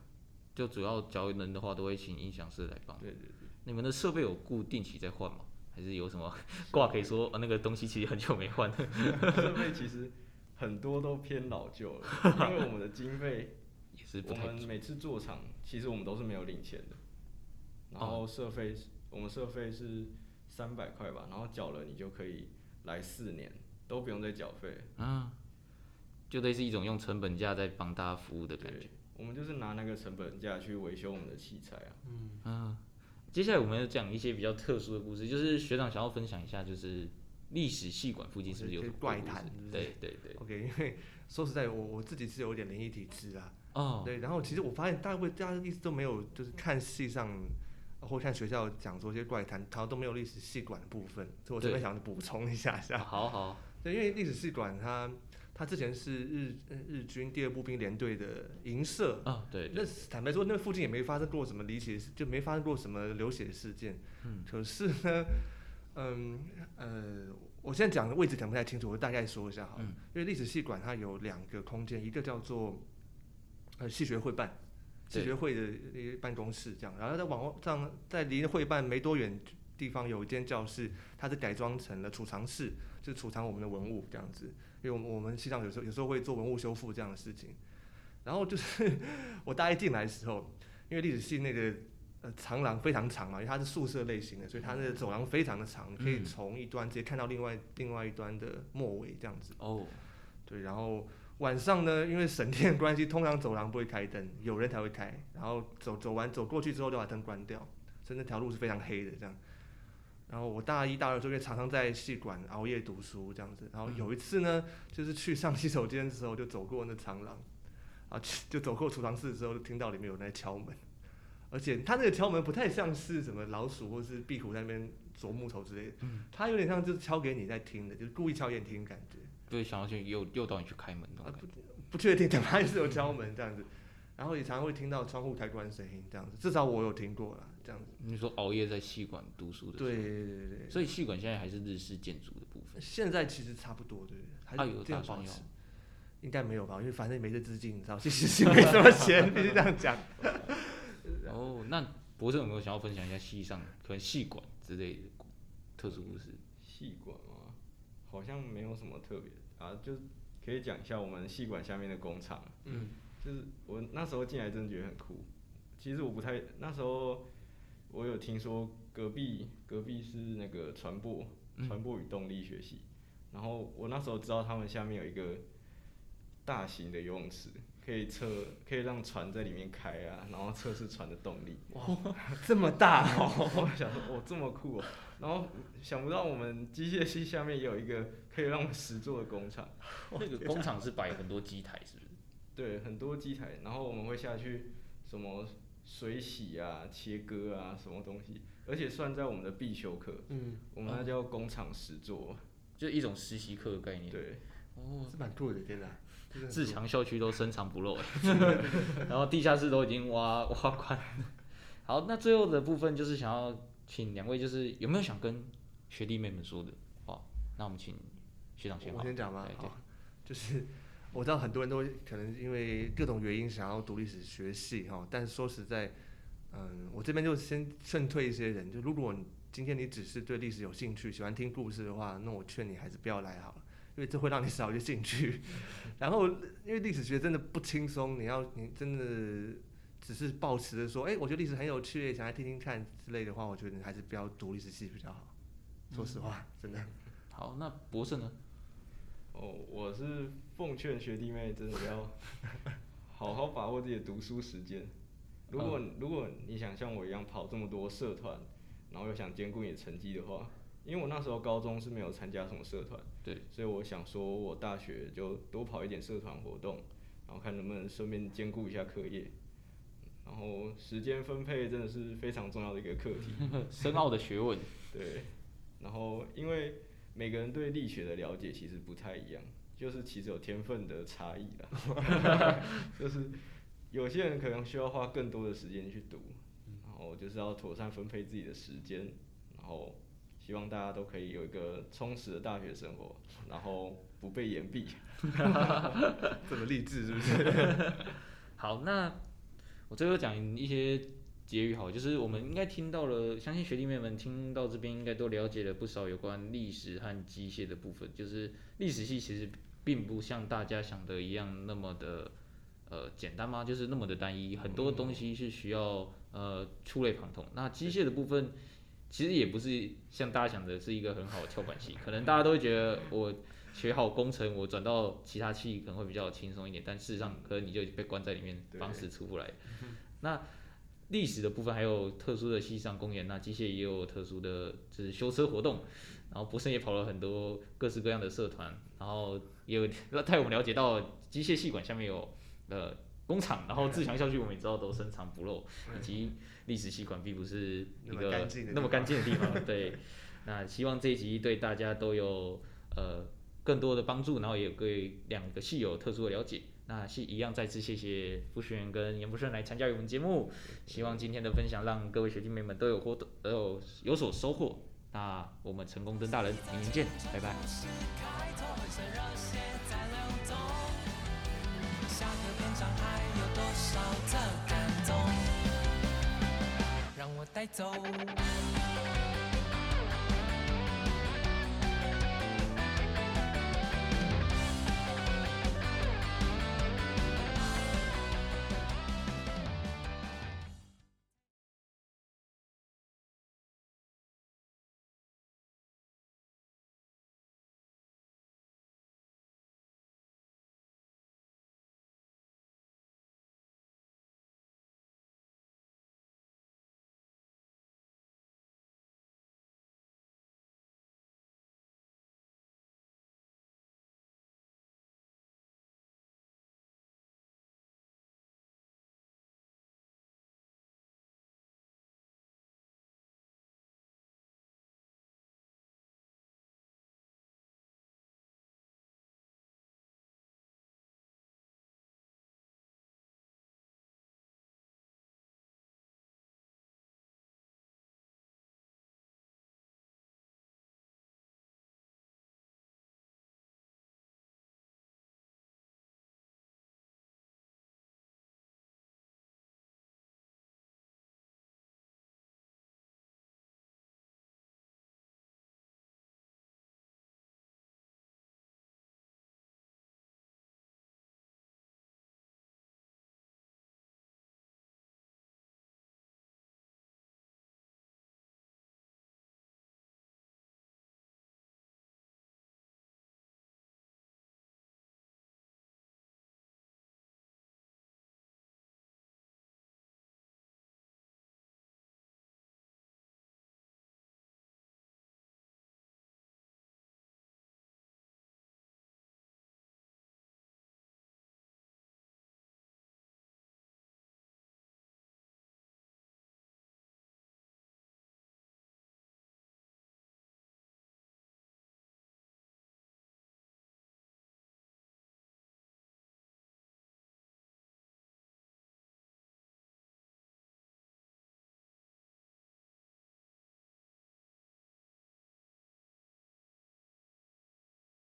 就主要教人的话，都会请音响师来帮。对对对，你们的设备有固定期在换吗？还是有什么 挂可以说、呃、那个东西其实很久没换？设备其实很多都偏老旧了，因为我们的经费，也是不我。们每次做厂，其实我们都是没有领钱的。然后社费是，我们设备是三百块吧，然后缴了你就可以来四年，都不用再缴费。啊，就类似一种用成本价在帮大家服务的感觉。，我们就是拿那个成本价去维修我们的器材啊。嗯，接下来我们要讲一些比较特殊的故事，就是学长想要分享一下，就是历史系馆附近是不是有怪谈对对对。OK，因为说实在，我我自己是有点灵异体质啊。哦，对，然后其实我发现大部分大家一直都没有，就是看戏上或看学校讲说一些怪谈，好像都没有历史系馆的部分，所以我这边对想补充一下下。好好，对，因为历史系馆它它之前是日呃日军第二步兵联队的营舍，啊，对那，坦白说，那附近也没发生过什么离奇就没发生过什么流血事件。嗯，可是呢，嗯呃，我现在讲的位置讲不太清楚，我大概说一下好了。嗯因为历史系馆它有两个空间，一个叫做呃系学会办，系学会的一个办公室这样，然后在网上在离会办没多远地方有一间教室，它是改装成了储藏室，就是储藏我们的文物这样子。因为我们我们系上有时候有时候会做文物修复这样的事情，然后就是 我大一进来的时候，因为历史系那个呃长廊非常长嘛，因为它是宿舍类型的，所以它那个走廊非常的长，你可以嗯从一端直接看到另外另外一端的末尾这样子。哦，对，然后晚上呢，因为省电关系，通常走廊不会开灯，有人才会开。然后走走完走过去之后就把灯关掉，所以那条路是非常黑的这样。然后我大一大二的时候，因为常常在戏馆熬夜读书这样子。然后有一次呢，就是去上洗手间的时候，就走过那长廊，啊，去就走过储藏室的时候，就听到里面有人在敲门，而且他那个敲门不太像是什么老鼠或是壁虎在那边啄木头之类的，他有点像就是敲给你在听的，就是故意敲给你听的感觉。对想要去诱诱导你去开门那种啊感觉。不确定，但他还是有敲门这样子，然后也常常会听到窗户开关声音这样子，至少我有听过啦，这样子。你说熬夜在戏馆读书的时候，对对对对，所以戏馆现在还是日式建筑的部分。现在其实差不多，对，还啊有是这样打算要保持。应该没有吧？因为反正没这资金，你知道，其实是没什么钱，必须这样讲。哦，那博士有没有想要分享一下戏上可能戏馆之类的特殊故事？戏馆吗？好像没有什么特别啊，就可以讲一下我们戏馆下面的工厂。嗯，就是我那时候进来真的觉得很酷。其实我不太那时候我有听说隔壁隔壁是那个传播传播与动力学系，然后我那时候知道他们下面有一个大型的游泳池，可以测可以让船在里面开啊，然后测试船的动力。哇这么大哦，我想说，哦，这么酷哦！然后想不到我们机械系下面也有一个可以让我们实做的工厂，那个工厂是摆很多机台，是不是？对，很多机台，然后我们会下去什么水洗啊、切割啊，什么东西，而且算在我们的必修课，嗯，我们那叫工厂实作。就一种实习课的概念。对，哦，是蛮酷的，天哪！自强校区都深藏不露，然后地下室都已经挖挖宽了。好，那最后的部分就是想要请两位，就是有没有想跟学弟妹们说的话？那我们请学长先好。我先讲吧对？对好，就是我知道很多人都可能因为各种原因想要读历史学系哈，但是说实在，嗯，我这边就先劝退一些人，就如果你今天你只是对历史有兴趣，喜欢听故事的话，那我劝你还是不要来好了，因为这会让你少一些兴趣。然后，因为历史学真的不轻松，你要你真的只是抱持着说，哎、我觉得历史很有趣，想来听听看之类的话，我觉得你还是不要读历史系比较好。说实话，真的。好，那博士呢？哦，我是奉劝学弟妹真的要 好好把握自己的读书时间。如果、如果你想像我一样跑这么多社团，然后又想兼顾你的成绩的话，因为我那时候高中是没有参加什么社团，对，所以我想说我大学就多跑一点社团活动，然后看能不能顺便兼顾一下课业。然后时间分配真的是非常重要的一个课题，深奥的学问。对，然后因为每个人对力学的了解其实不太一样，就是其实有天分的差异啦，就是有些人可能需要花更多的时间去读，然后就是要妥善分配自己的时间，然后希望大家都可以有一个充实的大学生活，然后不被延毕。这么励志是不是？好，那我最后讲一些结语好，就是我们应该听到了，相信学弟妹们听到这边应该都了解了不少有关历史和机械的部分。就是历史系其实并不像大家想的一样那么的呃简单吗？就是那么的单一，很多东西是需要呃触类旁通。那机械的部分其实也不是像大家想的是一个很好的跳板系，可能大家都会觉得我。学好工程，我转到其他系可能会比较轻松一点，但事实上可能你就被关在里面，方式出不来。那历史的部分还有特殊的西上公园，那机械也有特殊的就是修车活动，然后博胜也跑了很多各式各样的社团，然后也有带我们了解到机械系馆下面有呃工厂，然后自强校区我们也知道都深藏不露，以及历史系馆并不是一个那么干净的地方。对，那希望这一集对大家都有呃。更多的帮助，然后也对两个系有特殊的了解。那是一样再次谢谢傅学员跟严博顺来参加我们节目。希望今天的分享让各位学弟妹们都有获得，都有有所收获。那我们成功登大人，明年见，拜拜。让我带走。